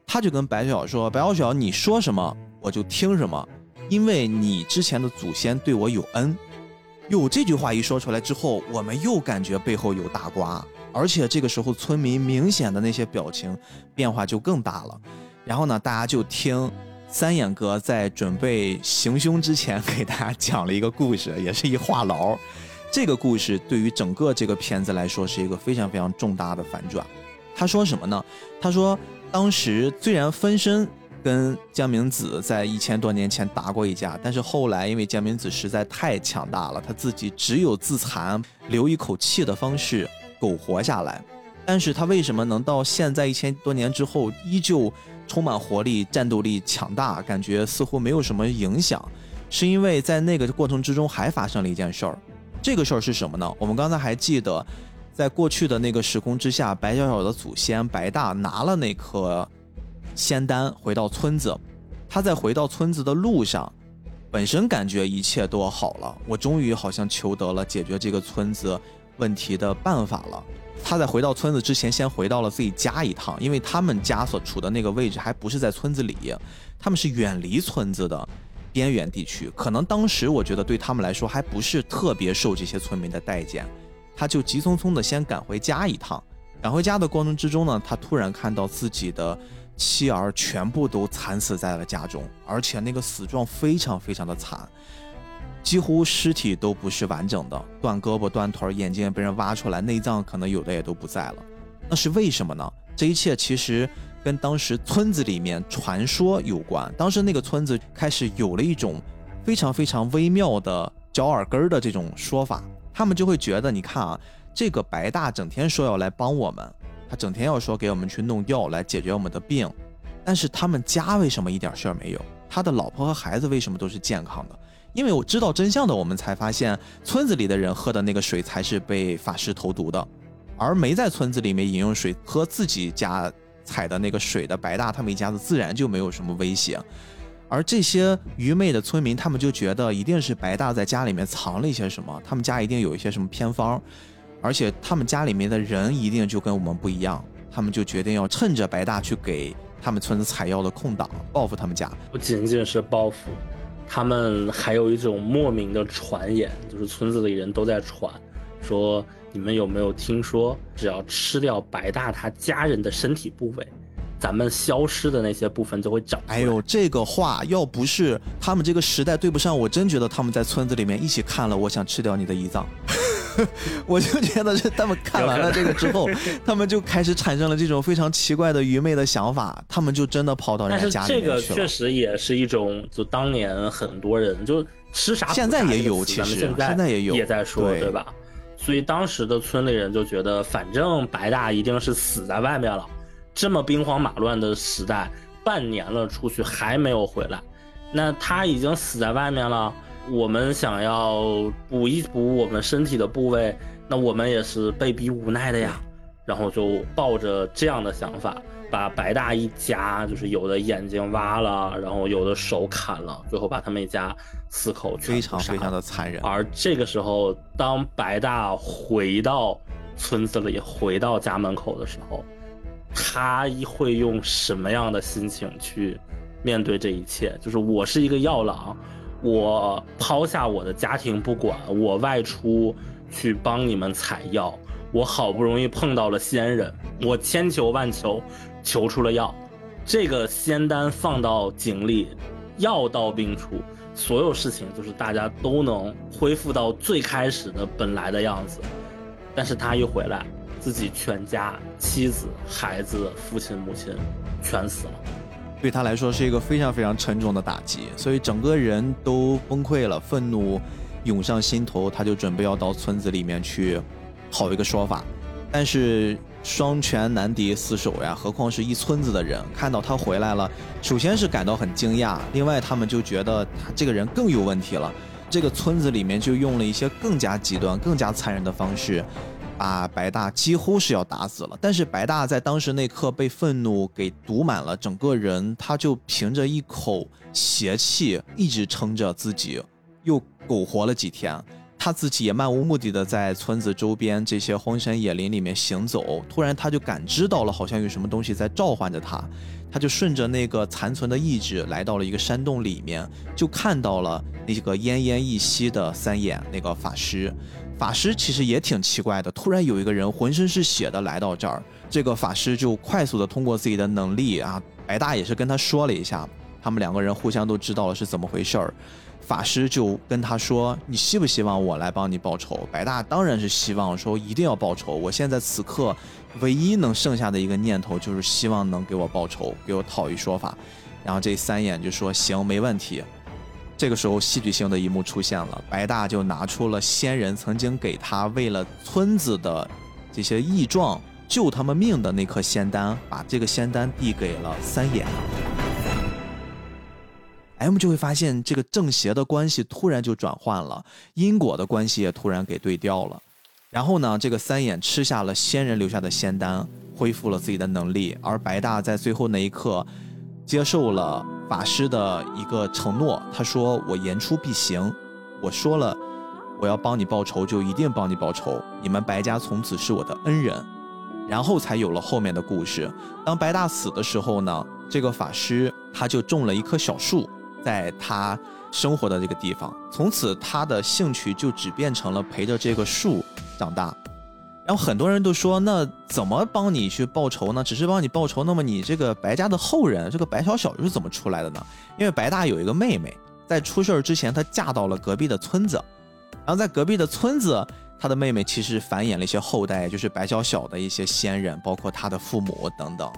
他就跟白小说：“白小小，你说什么我就听什么，因为你之前的祖先对我有恩。”哟，这句话一说出来之后，我们又感觉背后有大瓜，而且这个时候村民明显的那些表情变化就更大了。然后呢，大家就听。三眼哥在准备行凶之前，给大家讲了一个故事，也是一话痨。这个故事对于整个这个片子来说，是一个非常非常重大的反转。他说什么呢？他说，当时虽然分身跟江明子在一千多年前打过一架，但是后来因为江明子实在太强大了，他自己只有自残、留一口气的方式苟活下来。但是他为什么能到现在一千多年之后依旧？充满活力，战斗力强大，感觉似乎没有什么影响，是因为在那个过程之中还发生了一件事儿。这个事儿是什么呢？我们刚才还记得，在过去的那个时空之下，白小小的祖先白大拿了那颗仙丹回到村子，他在回到村子的路上，本身感觉一切都好了，我终于好像求得了解决这个村子问题的办法了。他在回到村子之前，先回到了自己家一趟，因为他们家所处的那个位置还不是在村子里，他们是远离村子的边缘地区。可能当时我觉得对他们来说还不是特别受这些村民的待见，他就急匆匆的先赶回家一趟。赶回家的过程之中呢，他突然看到自己的妻儿全部都惨死在了家中，而且那个死状非常非常的惨。几乎尸体都不是完整的，断胳膊、断腿，眼睛也被人挖出来，内脏可能有的也都不在了。那是为什么呢？这一切其实跟当时村子里面传说有关。当时那个村子开始有了一种非常非常微妙的嚼耳根的这种说法，他们就会觉得，你看啊，这个白大整天说要来帮我们，他整天要说给我们去弄药来解决我们的病，但是他们家为什么一点事儿没有？他的老婆和孩子为什么都是健康的？因为我知道真相的，我们才发现村子里的人喝的那个水才是被法师投毒的，而没在村子里面饮用水喝自己家采的那个水的白大他们一家子自然就没有什么威胁。而这些愚昧的村民，他们就觉得一定是白大在家里面藏了一些什么，他们家一定有一些什么偏方，而且他们家里面的人一定就跟我们不一样，他们就决定要趁着白大去给他们村子采药的空档报复他们家。不仅仅是报复。他们还有一种莫名的传言，就是村子里人都在传，说你们有没有听说，只要吃掉白大他家人的身体部位，咱们消失的那些部分就会长。哎呦，这个话要不是他们这个时代对不上，我真觉得他们在村子里面一起看了《我想吃掉你的胰脏》。我就觉得是他们看完了这个之后，他们就开始产生了这种非常奇怪的愚昧的想法，他们就真的跑到人家家里面去了。这个确实也是一种，就当年很多人就吃啥现在也有，其实现在也有也在说，对吧？所以当时的村里人就觉得，反正白大一定是死在外面了。这么兵荒马乱的时代，半年了出去还没有回来，那他已经死在外面了。我们想要补一补我们身体的部位，那我们也是被逼无奈的呀。然后就抱着这样的想法把白大一家，就是有的眼睛挖了，然后有的手砍了，最后把他们一家四口非常非常的残忍。而这个时候，当白大回到村子里，回到家门口的时候，他会用什么样的心情去面对这一切？就是我是一个药郎，我抛下我的家庭不管，我外出去帮你们采药。我好不容易碰到了仙人，我千求万求，求出了药。这个仙丹放到井里，药到病除，所有事情就是大家都能恢复到最开始的本来的样子。但是他一回来，自己全家妻子、孩子、父亲、母亲全死了，对他来说是一个非常非常沉重的打击，所以整个人都崩溃了，愤怒涌上心头，他就准备要到村子里面去。讨一个说法，但是双拳难敌四手呀，何况是一村子的人看到他回来了，首先是感到很惊讶，另外他们就觉得他这个人更有问题了。这个村子里面就用了一些更加极端、更加残忍的方式，把白大几乎是要打死了。但是白大在当时那刻被愤怒给堵满了整个人，他就凭着一口邪气一直撑着自己，又苟活了几天。他自己也漫无目的的在村子周边这些荒山野林里面行走，突然他就感知到了，好像有什么东西在召唤着他，他就顺着那个残存的意志来到了一个山洞里面，就看到了那个奄奄一息的三眼那个法师。法师其实也挺奇怪的，突然有一个人浑身是血的来到这儿，这个法师就快速的通过自己的能力啊，白大也是跟他说了一下，他们两个人互相都知道了是怎么回事儿。法师就跟他说：“你希不希望我来帮你报仇？”白大当然是希望，说一定要报仇。我现在此刻唯一能剩下的一个念头就是希望能给我报仇，给我讨一说法。然后这三眼就说：“行，没问题。”这个时候戏剧性的一幕出现了，白大就拿出了仙人曾经给他为了村子的这些异状救他们命的那颗仙丹，把这个仙丹递给了三眼。M 就会发现这个正邪的关系突然就转换了，因果的关系也突然给对调了。然后呢，这个三眼吃下了仙人留下的仙丹，恢复了自己的能力。而白大在最后那一刻接受了法师的一个承诺，他说：“我言出必行，我说了我要帮你报仇，就一定帮你报仇。你们白家从此是我的恩人。”然后才有了后面的故事。当白大死的时候呢，这个法师他就种了一棵小树。在他生活的这个地方，从此他的兴趣就只变成了陪着这个树长大。然后很多人都说，那怎么帮你去报仇呢？只是帮你报仇，那么你这个白家的后人，这个白小小又是怎么出来的呢？因为白大有一个妹妹，在出事儿之前，她嫁到了隔壁的村子，然后在隔壁的村子，她的妹妹其实繁衍了一些后代，就是白小小的一些先人，包括她的父母等等。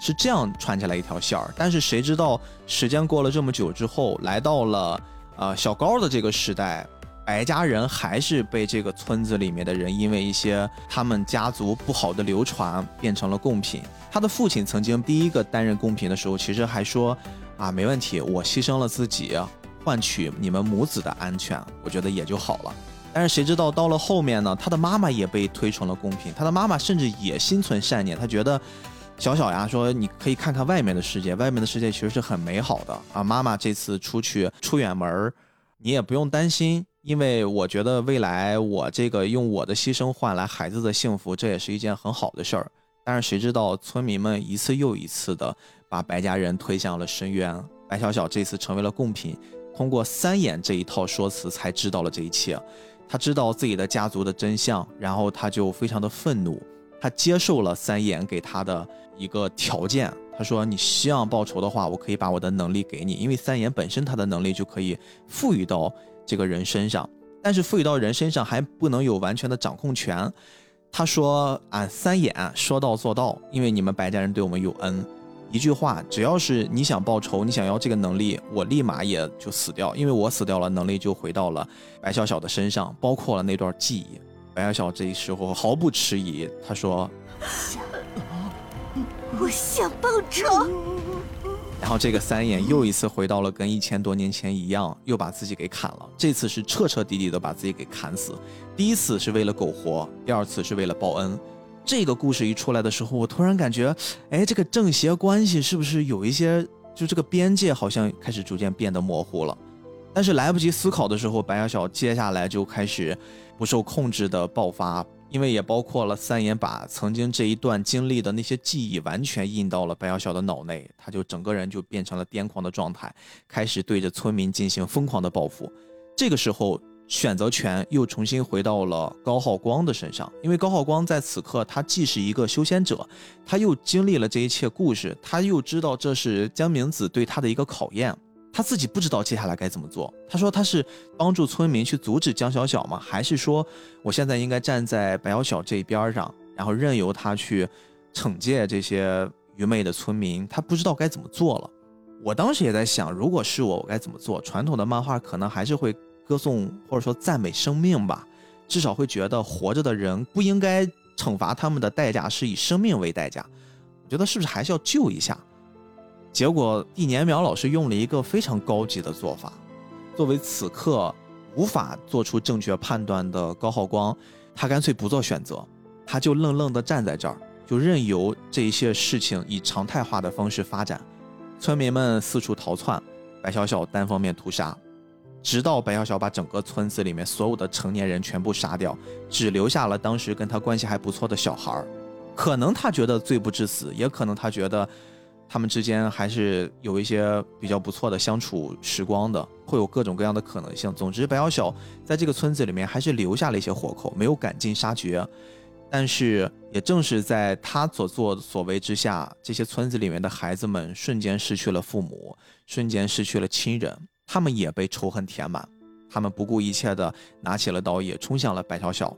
是这样串起来一条线儿，但是谁知道时间过了这么久之后，来到了呃小高的这个时代，白家人还是被这个村子里面的人因为一些他们家族不好的流传变成了贡品。他的父亲曾经第一个担任贡品的时候，其实还说啊没问题，我牺牲了自己换取你们母子的安全，我觉得也就好了。但是谁知道到了后面呢，他的妈妈也被推成了贡品，他的妈妈甚至也心存善念，他觉得。小小呀说：“你可以看看外面的世界，外面的世界其实是很美好的啊。妈妈这次出去出远门，你也不用担心，因为我觉得未来我这个用我的牺牲换来孩子的幸福，这也是一件很好的事儿。但是谁知道村民们一次又一次的把白家人推向了深渊。白小小这次成为了贡品，通过三眼这一套说辞才知道了这一切。他知道自己的家族的真相，然后他就非常的愤怒。”他接受了三眼给他的一个条件，他说：“你希望报仇的话，我可以把我的能力给你，因为三眼本身他的能力就可以赋予到这个人身上，但是赋予到人身上还不能有完全的掌控权。”他说：“俺三眼说到做到，因为你们白家人对我们有恩，一句话，只要是你想报仇，你想要这个能力，我立马也就死掉，因为我死掉了，能力就回到了白小小的身上，包括了那段记忆。”白小小这时候毫不迟疑，他说：“想，我想报仇。”然后这个三眼又一次回到了跟一千多年前一样，又把自己给砍了。这次是彻彻底底的把自己给砍死。第一次是为了苟活，第二次是为了报恩。这个故事一出来的时候，我突然感觉，哎，这个正邪关系是不是有一些，就这个边界好像开始逐渐变得模糊了？但是来不及思考的时候，白小小接下来就开始不受控制的爆发，因为也包括了三眼把曾经这一段经历的那些记忆完全印到了白小小的脑内，他就整个人就变成了癫狂的状态，开始对着村民进行疯狂的报复。这个时候。选择权又重新回到了高浩光的身上，因为高浩光在此刻，他既是一个修仙者，他又经历了这一切故事，他又知道这是江明子对他的一个考验，他自己不知道接下来该怎么做。他说他是帮助村民去阻止江小小吗？还是说我现在应该站在白小小这边上，然后任由他去惩戒这些愚昧的村民？他不知道该怎么做了。我当时也在想，如果是我，我该怎么做？传统的漫画可能还是会。歌颂或者说赞美生命吧，至少会觉得活着的人不应该惩罚他们的代价是以生命为代价。我觉得是不是还是要救一下？结果易年苗老师用了一个非常高级的做法。作为此刻无法做出正确判断的高浩光，他干脆不做选择，他就愣愣地站在这儿，就任由这一些事情以常态化的方式发展。村民们四处逃窜，白小小单方面屠杀。直到白小小把整个村子里面所有的成年人全部杀掉，只留下了当时跟他关系还不错的小孩儿。可能他觉得罪不至死，也可能他觉得他们之间还是有一些比较不错的相处时光的，会有各种各样的可能性。总之，白小小在这个村子里面还是留下了一些活口，没有赶尽杀绝。但是，也正是在他所作所为之下，这些村子里面的孩子们瞬间失去了父母，瞬间失去了亲人。他们也被仇恨填满，他们不顾一切的拿起了刀，也冲向了白小小。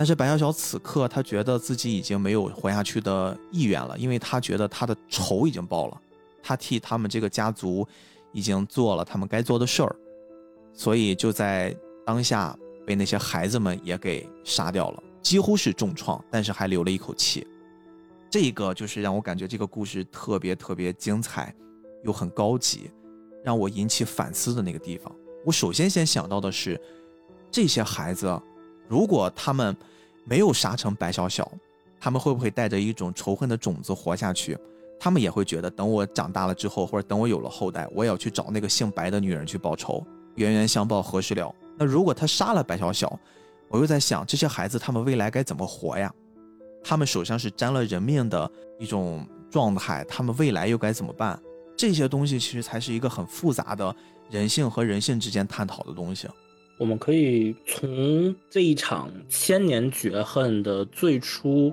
但是白小小此刻，他觉得自己已经没有活下去的意愿了，因为他觉得他的仇已经报了，他替他们这个家族已经做了他们该做的事儿，所以就在当下被那些孩子们也给杀掉了，几乎是重创，但是还留了一口气。这个就是让我感觉这个故事特别特别精彩，又很高级。让我引起反思的那个地方，我首先先想到的是，这些孩子，如果他们没有杀成白小小，他们会不会带着一种仇恨的种子活下去？他们也会觉得，等我长大了之后，或者等我有了后代，我也要去找那个姓白的女人去报仇，冤冤相报何时了？那如果他杀了白小小，我又在想，这些孩子他们未来该怎么活呀？他们手上是沾了人命的一种状态，他们未来又该怎么办？这些东西其实才是一个很复杂的人性和人性之间探讨的东西。我们可以从这一场千年绝恨的最初，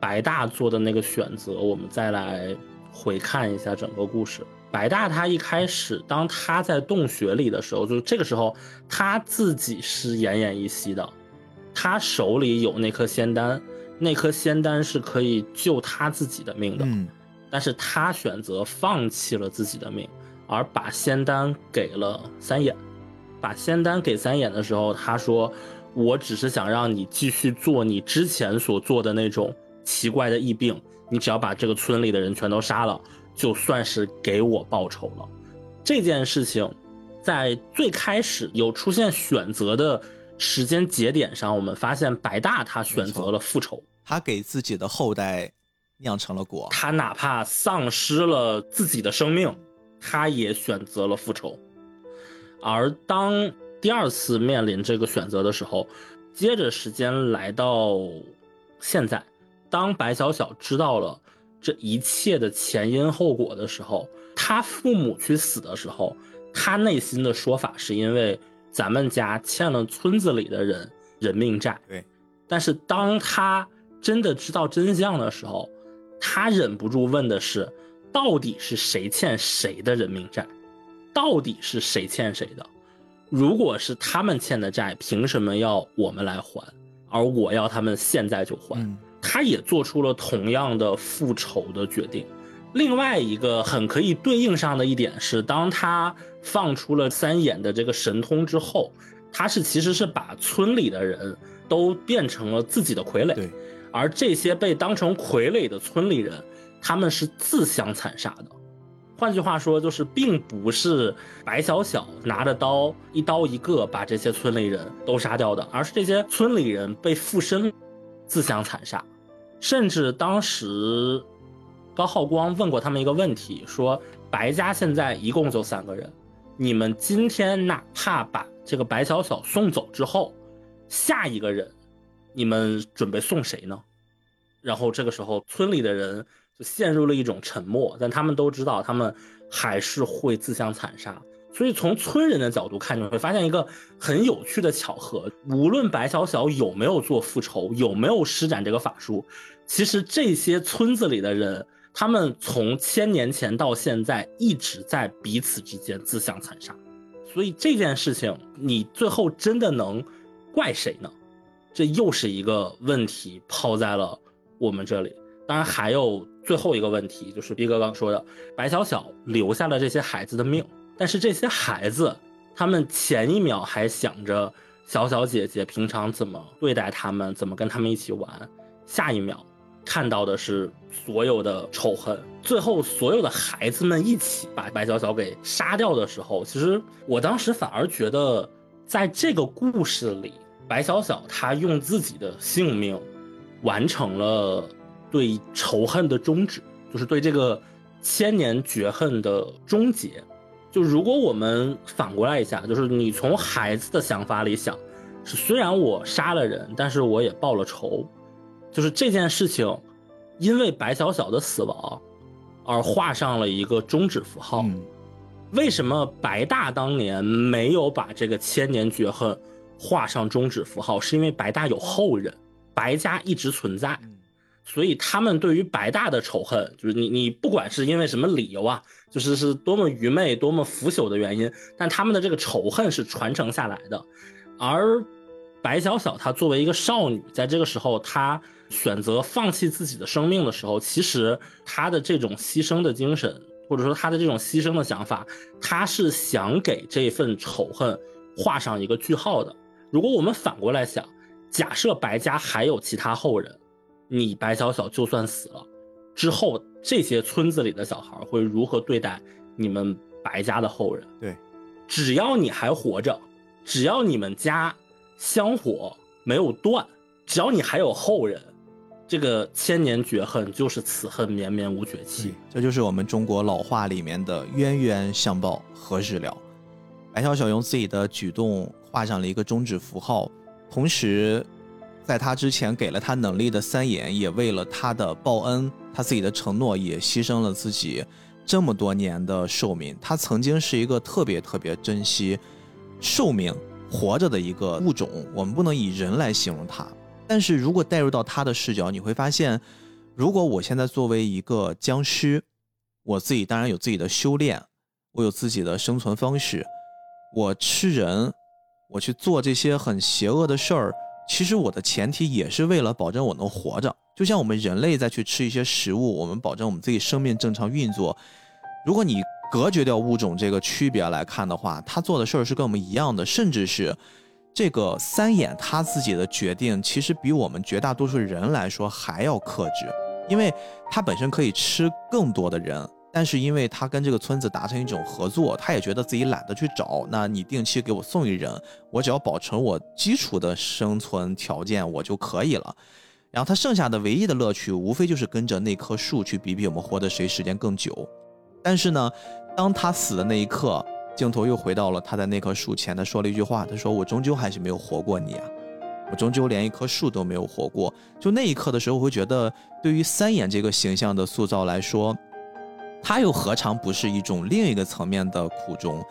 白大做的那个选择，我们再来回看一下整个故事。白大他一开始，当他在洞穴里的时候，就是这个时候他自己是奄奄一息的，他手里有那颗仙丹，那颗仙丹是可以救他自己的命的。但是他选择放弃了自己的命，而把仙丹给了三眼。把仙丹给三眼的时候，他说：“我只是想让你继续做你之前所做的那种奇怪的疫病。你只要把这个村里的人全都杀了，就算是给我报仇了。”这件事情，在最开始有出现选择的时间节点上，我们发现白大他选择了复仇，他给自己的后代。酿成了果，他哪怕丧失了自己的生命，他也选择了复仇。而当第二次面临这个选择的时候，接着时间来到现在，当白小小知道了这一切的前因后果的时候，他父母去死的时候，他内心的说法是因为咱们家欠了村子里的人人命债。对，但是当他真的知道真相的时候，他忍不住问的是：到底是谁欠谁的人命债？到底是谁欠谁的？如果是他们欠的债，凭什么要我们来还？而我要他们现在就还？他也做出了同样的复仇的决定。另外一个很可以对应上的一点是，当他放出了三眼的这个神通之后，他是其实是把村里的人都变成了自己的傀儡。对。而这些被当成傀儡的村里人，他们是自相残杀的。换句话说，就是并不是白小小拿着刀一刀一个把这些村里人都杀掉的，而是这些村里人被附身，自相残杀。甚至当时高浩光问过他们一个问题，说白家现在一共就三个人，你们今天哪怕把这个白小小送走之后，下一个人，你们准备送谁呢？然后这个时候村里的人陷入了一种沉默，但他们都知道他们还是会自相残杀。所以从村人的角度看，你会发现一个很有趣的巧合：无论白小小有没有做复仇，有没有施展这个法术，其实这些村子里的人，他们从千年前到现在一直在彼此之间自相残杀。所以这件事情，你最后真的能怪谁呢？这又是一个问题抛在了我们这里。当然，还有最后一个问题，就是毕哥刚说的，白小小留下了这些孩子的命。但是这些孩子，他们前一秒还想着小小姐姐平常怎么对待他们，怎么跟他们一起玩，下一秒看到的是所有的仇恨。最后，所有的孩子们一起把白小小给杀掉的时候，其实我当时反而觉得，在这个故事里，白小小她用自己的性命完成了对仇恨的终止，就是对这个千年绝恨的终结。就如果我们反过来一下，就是你从孩子的想法里想，是虽然我杀了人，但是我也报了仇，就是这件事情，因为白小小的死亡，而画上了一个终止符号。为什么白大当年没有把这个千年绝恨画上终止符号？是因为白大有后人，白家一直存在。所以他们对于白大的仇恨，就是你你不管是因为什么理由啊，就是是多么愚昧、多么腐朽的原因，但他们的这个仇恨是传承下来的。而白小小她作为一个少女，在这个时候她选择放弃自己的生命的时候，其实她的这种牺牲的精神，或者说她的这种牺牲的想法，她是想给这份仇恨画上一个句号的。如果我们反过来想，假设白家还有其他后人。你白小小就算死了，之后这些村子里的小孩会如何对待你们白家的后人？对，只要你还活着，只要你们家香火没有断，只要你还有后人，这个千年绝恨就是此恨绵绵无绝期。这就是我们中国老话里面的冤冤相报何时了。白小小用自己的举动画上了一个终止符号，同时。在他之前给了他能力的三眼，也为了他的报恩，他自己的承诺也牺牲了自己这么多年的寿命。他曾经是一个特别特别珍惜寿命活着的一个物种，我们不能以人来形容他。但是如果带入到他的视角，你会发现，如果我现在作为一个僵尸，我自己当然有自己的修炼，我有自己的生存方式，我吃人，我去做这些很邪恶的事儿。其实我的前提也是为了保证我能活着，就像我们人类在去吃一些食物，我们保证我们自己生命正常运作。如果你隔绝掉物种这个区别来看的话，他做的事儿是跟我们一样的，甚至是这个三眼他自己的决定，其实比我们绝大多数人来说还要克制，因为他本身可以吃更多的人。但是因为他跟这个村子达成一种合作，他也觉得自己懒得去找。那你定期给我送一人，我只要保持我基础的生存条件，我就可以了。然后他剩下的唯一的乐趣，无非就是跟着那棵树去比比我们活的谁时间更久。但是呢，当他死的那一刻，镜头又回到了他在那棵树前，他说了一句话：“他说我终究还是没有活过你啊，我终究连一棵树都没有活过。”就那一刻的时候，我会觉得，对于三眼这个形象的塑造来说。他又何尝不是一种另一个层面的苦衷？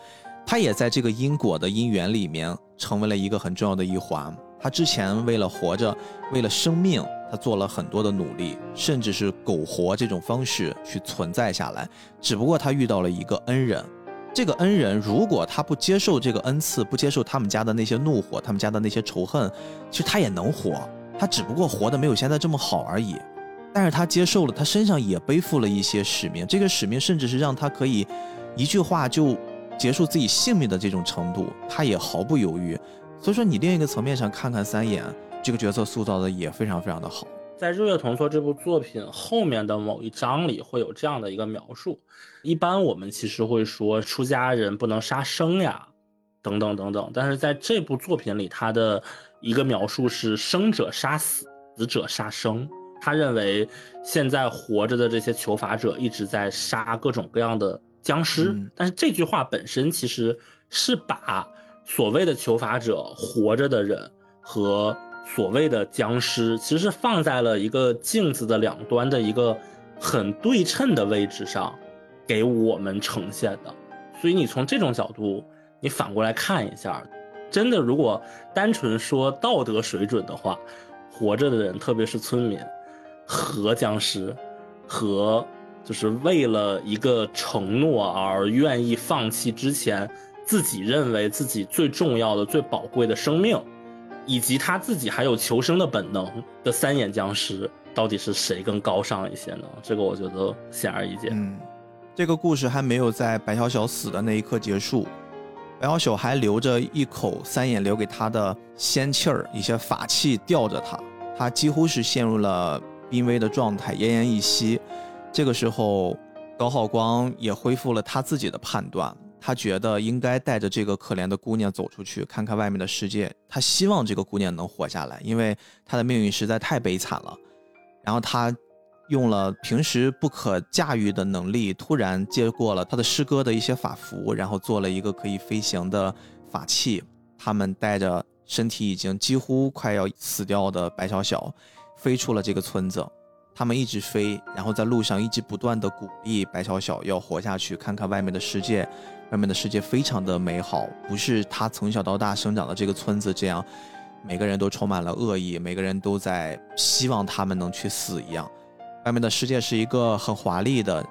他也在这个因果的因缘里面成为了一个很重要的一环。他之前为了活着，为了生命，他做了很多的努力，甚至是苟活这种方式去存在下来。只不过他遇到了一个恩人，这个恩人如果他不接受这个恩赐，不接受他们家的那些怒火，他们家的那些仇恨，其实他也能活，他只不过活得没有现在这么好而已。但是他接受了，他身上也背负了一些使命，这个使命甚至是让他可以一句话就结束自己性命的这种程度，他也毫不犹豫。所以说，你另一个层面上看看三眼这个角色塑造的也非常非常的好。在《日月同桌》这部作品后面的某一章里会有这样的一个描述：一般我们其实会说出家人不能杀生呀，等等等等。但是在这部作品里，他的一个描述是生者杀死，死者杀生。他认为现在活着的这些求法者一直在杀各种各样的僵尸，但是这句话本身其实是把所谓的求法者活着的人和所谓的僵尸，其实是放在了一个镜子的两端的一个很对称的位置上，给我们呈现的。所以你从这种角度，你反过来看一下，真的如果单纯说道德水准的话，活着的人，特别是村民。和僵尸，和就是为了一个承诺而愿意放弃之前自己认为自己最重要的、最宝贵的生命，以及他自己还有求生的本能的三眼僵尸，到底是谁更高尚一些呢？这个我觉得显而易见。嗯，这个故事还没有在白小小死的那一刻结束，白小小还留着一口三眼留给他的仙气儿，一些法器吊着他，他几乎是陷入了。濒危的状态，奄奄一息。这个时候，高浩光也恢复了他自己的判断。他觉得应该带着这个可怜的姑娘走出去，看看外面的世界。他希望这个姑娘能活下来，因为她的命运实在太悲惨了。然后他用了平时不可驾驭的能力，突然接过了他的师哥的一些法符，然后做了一个可以飞行的法器。他们带着身体已经几乎快要死掉的白小小。飞出了这个村子，他们一直飞，然后在路上一直不断的鼓励白小小要活下去，看看外面的世界，外面的世界非常的美好，不是他从小到大生长的这个村子这样，每个人都充满了恶意，每个人都在希望他们能去死一样。外面的世界是一个很华丽的，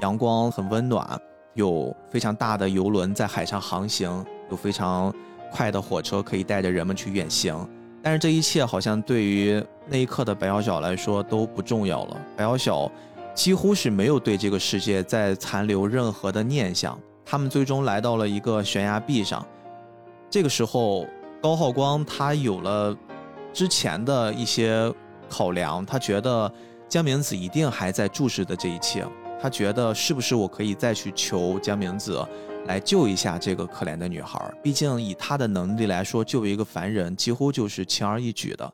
阳光很温暖，有非常大的游轮在海上航行，有非常快的火车可以带着人们去远行。但是这一切好像对于那一刻的白小小来说都不重要了。白小小几乎是没有对这个世界再残留任何的念想。他们最终来到了一个悬崖壁上。这个时候，高浩光他有了之前的一些考量，他觉得江明子一定还在注视着这一切。他觉得是不是我可以再去求江明子？来救一下这个可怜的女孩，毕竟以他的能力来说，救一个凡人几乎就是轻而易举的。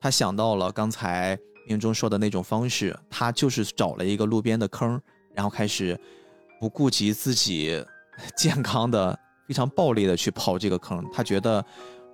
他想到了刚才命中说的那种方式，他就是找了一个路边的坑，然后开始不顾及自己 健康的，非常暴力的去刨这个坑。他觉得，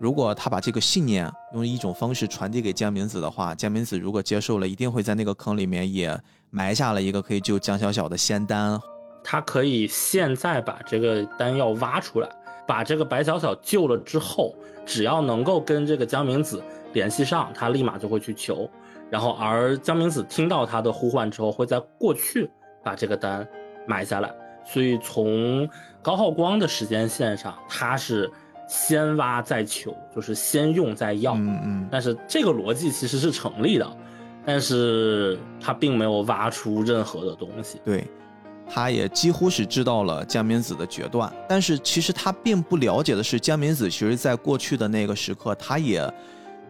如果他把这个信念用一种方式传递给江明子的话，江明子如果接受了，一定会在那个坑里面也埋下了一个可以救江小小的仙丹。他可以现在把这个丹药挖出来，把这个白小小救了之后，只要能够跟这个江明子联系上，他立马就会去求。然后，而江明子听到他的呼唤之后，会在过去把这个丹买下来。所以，从高浩光的时间线上，他是先挖再求，就是先用再要。嗯嗯。但是这个逻辑其实是成立的，但是他并没有挖出任何的东西。对。他也几乎是知道了江明子的决断，但是其实他并不了解的是，江明子其实在过去的那个时刻，他也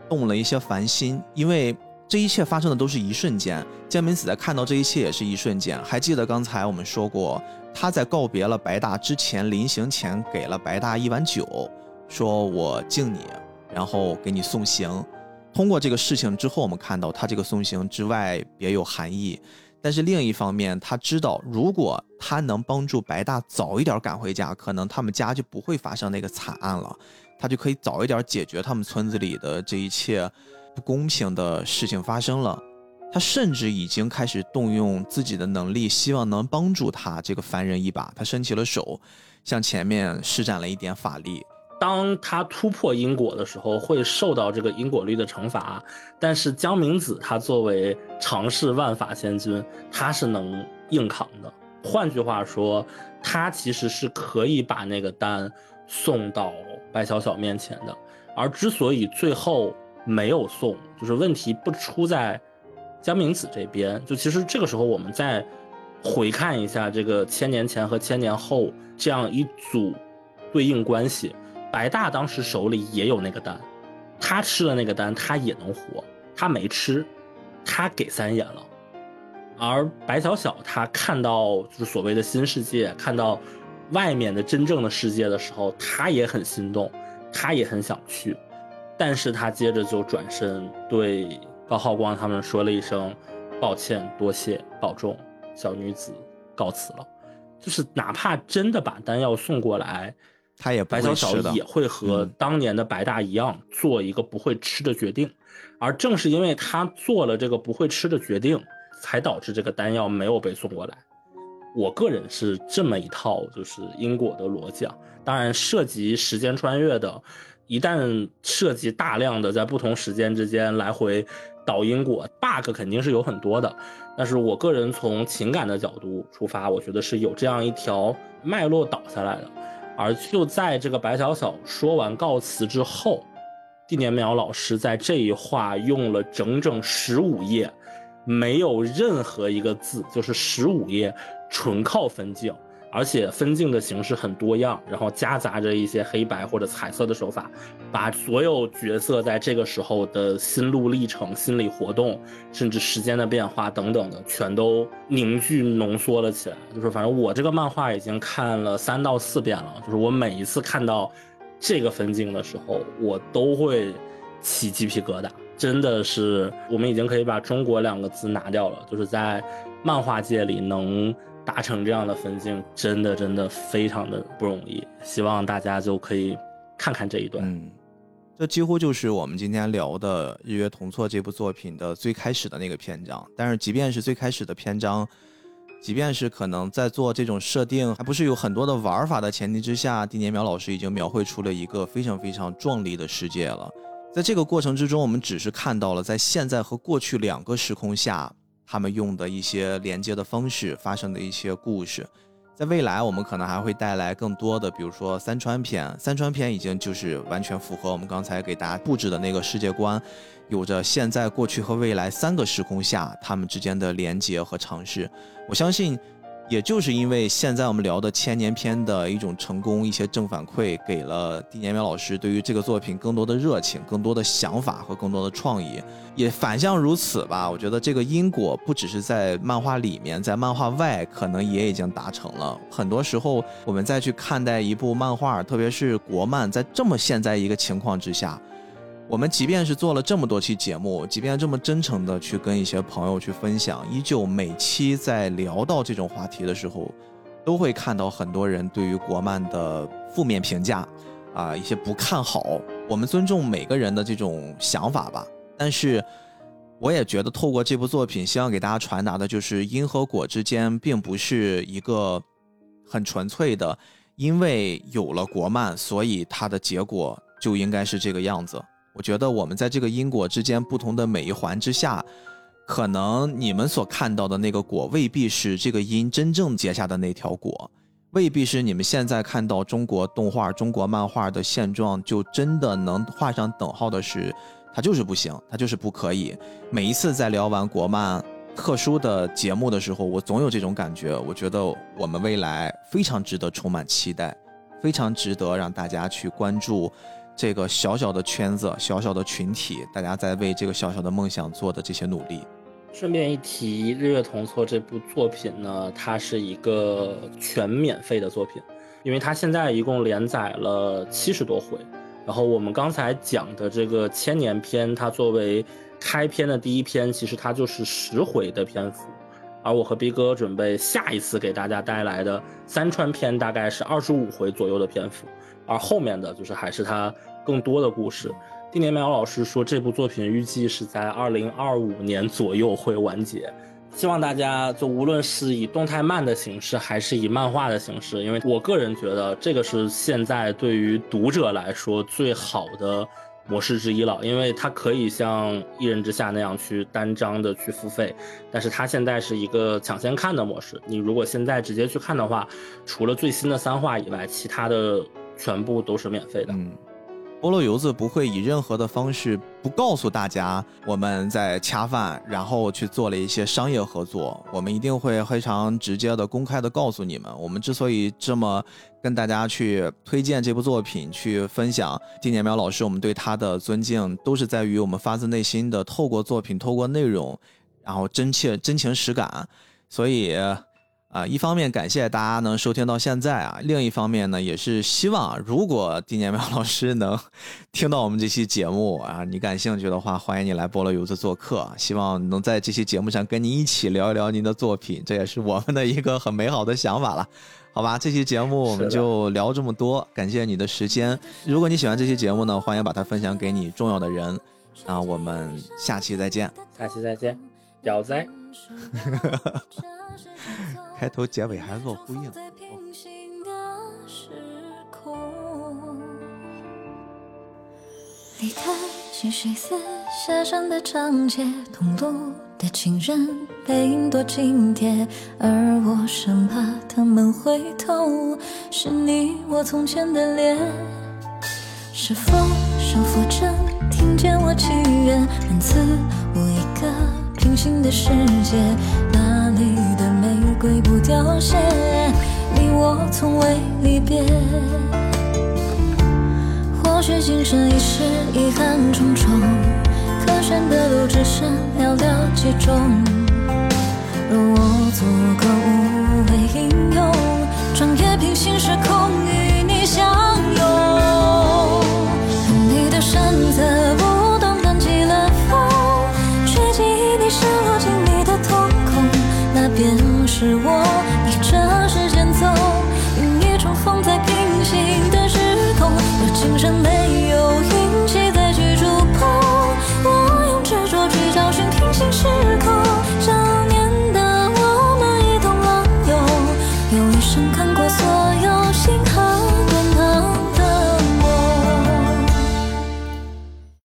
动了一些凡心，因为这一切发生的都是一瞬间。江明子在看到这一切也是一瞬间。还记得刚才我们说过，他在告别了白大之前，临行前给了白大一碗酒，说我敬你，然后给你送行。通过这个事情之后，我们看到他这个送行之外别有含义。但是另一方面，他知道，如果他能帮助白大早一点赶回家，可能他们家就不会发生那个惨案了，他就可以早一点解决他们村子里的这一切不公平的事情发生了。他甚至已经开始动用自己的能力，希望能帮助他这个凡人一把。他伸起了手，向前面施展了一点法力。当他突破因果的时候，会受到这个因果律的惩罚。但是江明子他作为常世万法仙君，他是能硬扛的。换句话说，他其实是可以把那个丹送到白小小面前的。而之所以最后没有送，就是问题不出在江明子这边。就其实这个时候，我们再回看一下这个千年前和千年后这样一组对应关系。白大当时手里也有那个丹，他吃了那个丹，他也能活。他没吃，他给三眼了。而白小小他看到就是所谓的新世界，看到外面的真正的世界的时候，他也很心动，他也很想去。但是他接着就转身对高浩光他们说了一声抱歉、多谢、保重，小女子告辞了。就是哪怕真的把丹药送过来，他也不白小小会吃的。也会和嗯当年的白大一样，做一个不会吃的决定。而正是因为他做了这个不会吃的决定，才导致这个丹药没有被送过来。我个人是这么一套就是因果的逻辑啊。当然，涉及时间穿越的，一旦涉及大量的在不同时间之间来回导因果，bug 肯定是有很多的。但是我个人从情感的角度出发，我觉得是有这样一条脉络导下来的。而就在这个白小小说完告辞之后，地年淼老师在这一话用了整整十五页，没有任何一个字，就是十五页纯靠分镜，而且分镜的形式很多样，然后夹杂着一些黑白或者彩色的手法，把所有角色在这个时候的心路历程、心理活动，甚至时间的变化等等的，全都凝聚浓缩了起来。就是反正我这个漫画已经看了三到四遍了，就是我每一次看到这个分镜的时候，我都会起鸡皮疙瘩。真的是，我们已经可以把“中国”两个字拿掉了，就是在漫画界里能达成这样的分镜，真的真的非常的不容易。希望大家就可以看看这一段。嗯，这几乎就是我们今天聊的《日月同错》这部作品的最开始的那个篇章。但是，即便是最开始的篇章，即便是可能在做这种设定还不是有很多的玩法的前提之下，丁年苗老师已经描绘出了一个非常非常壮丽的世界了。在这个过程之中，我们只是看到了在现在和过去两个时空下，他们用的一些连接的方式发生的一些故事。在未来，我们可能还会带来更多的，比如说三川篇。三川篇已经就是完全符合我们刚才给大家布置的那个世界观，有着现在、过去和未来三个时空下他们之间的连接和尝试。我相信，也就是因为现在我们聊的千年篇的一种成功，一些正反馈，给了丁年苗老师对于这个作品更多的热情、更多的想法和更多的创意。也反向如此吧，我觉得这个因果不只是在漫画里面，在漫画外可能也已经达成了。很多时候，我们再去看待一部漫画，特别是国漫，在这么现在一个情况之下，我们即便是做了这么多期节目，即便这么真诚的去跟一些朋友去分享，依旧每期在聊到这种话题的时候，都会看到很多人对于国漫的负面评价，啊，一些不看好。我们尊重每个人的这种想法吧。但是，我也觉得透过这部作品，希望给大家传达的就是因和果之间并不是一个很纯粹的，因为有了国漫，所以它的结果就应该是这个样子。我觉得我们在这个因果之间不同的每一环之下，可能你们所看到的那个果，未必是这个因真正结下的那条果，未必是你们现在看到中国动画、中国漫画的现状，就真的能画上等号的是。它就是不行，它就是不可以。每一次在聊完国漫特殊的节目的时候，我总有这种感觉。我觉得我们未来非常值得充满期待，非常值得让大家去关注这个小小的圈子、小小的群体，大家在为这个小小的梦想做的这些努力。顺便一提，《日月同错》这部作品呢，它是一个全免费的作品，因为它现在一共连载了七十多回。然后我们刚才讲的这个千年篇，它作为开篇的第一篇，其实它就是十回的篇幅，而我和逼哥准备下一次给大家带来的三川篇，大概是二十五回左右的篇幅，而后面的就是还是它更多的故事。丁年苗老师说，这部作品预计是在二零二五年左右会完结。希望大家就无论是以动态漫的形式，还是以漫画的形式，因为我个人觉得这个是现在对于读者来说最好的模式之一了，因为它可以像《一人之下》那样去单张的去付费，但是它现在是一个抢先看的模式。你如果现在直接去看的话，除了最新的三话以外，其他的全部都是免费的。嗯。菠萝油子不会以任何的方式不告诉大家我们在恰饭，然后去做了一些商业合作。我们一定会非常直接的、公开的告诉你们，我们之所以这么跟大家去推荐这部作品，去分享丁年苗老师，我们对他的尊敬，都是在于我们发自内心的透过作品、透过内容，然后真切、真情实感。所以，啊，一方面感谢大家能收听到现在啊，另一方面呢，也是希望如果丁年苗老师能 听到我们这期节目啊，你感兴趣的话，欢迎你来菠萝油子做客，希望能在这期节目上跟您一起聊一聊您的作品，这也是我们的一个很美好的想法了，好吧？这期节目我们就聊这么多，感谢你的时间。如果你喜欢这期节目呢，欢迎把它分享给你重要的人，啊，我们下期再见，下期再见，屌仔。开头结尾还做呼应。离开七水寺下山的长街，同路的情人背影多紧贴，而我生怕他们回头，是你我从前的脸。是否上佛阵听见我祈愿，能赐我一个平行的世界？那里的玫瑰不凋谢，你我从未离别。或许今生一世遗憾重重，可选的路只剩寥寥几种。若我足够是我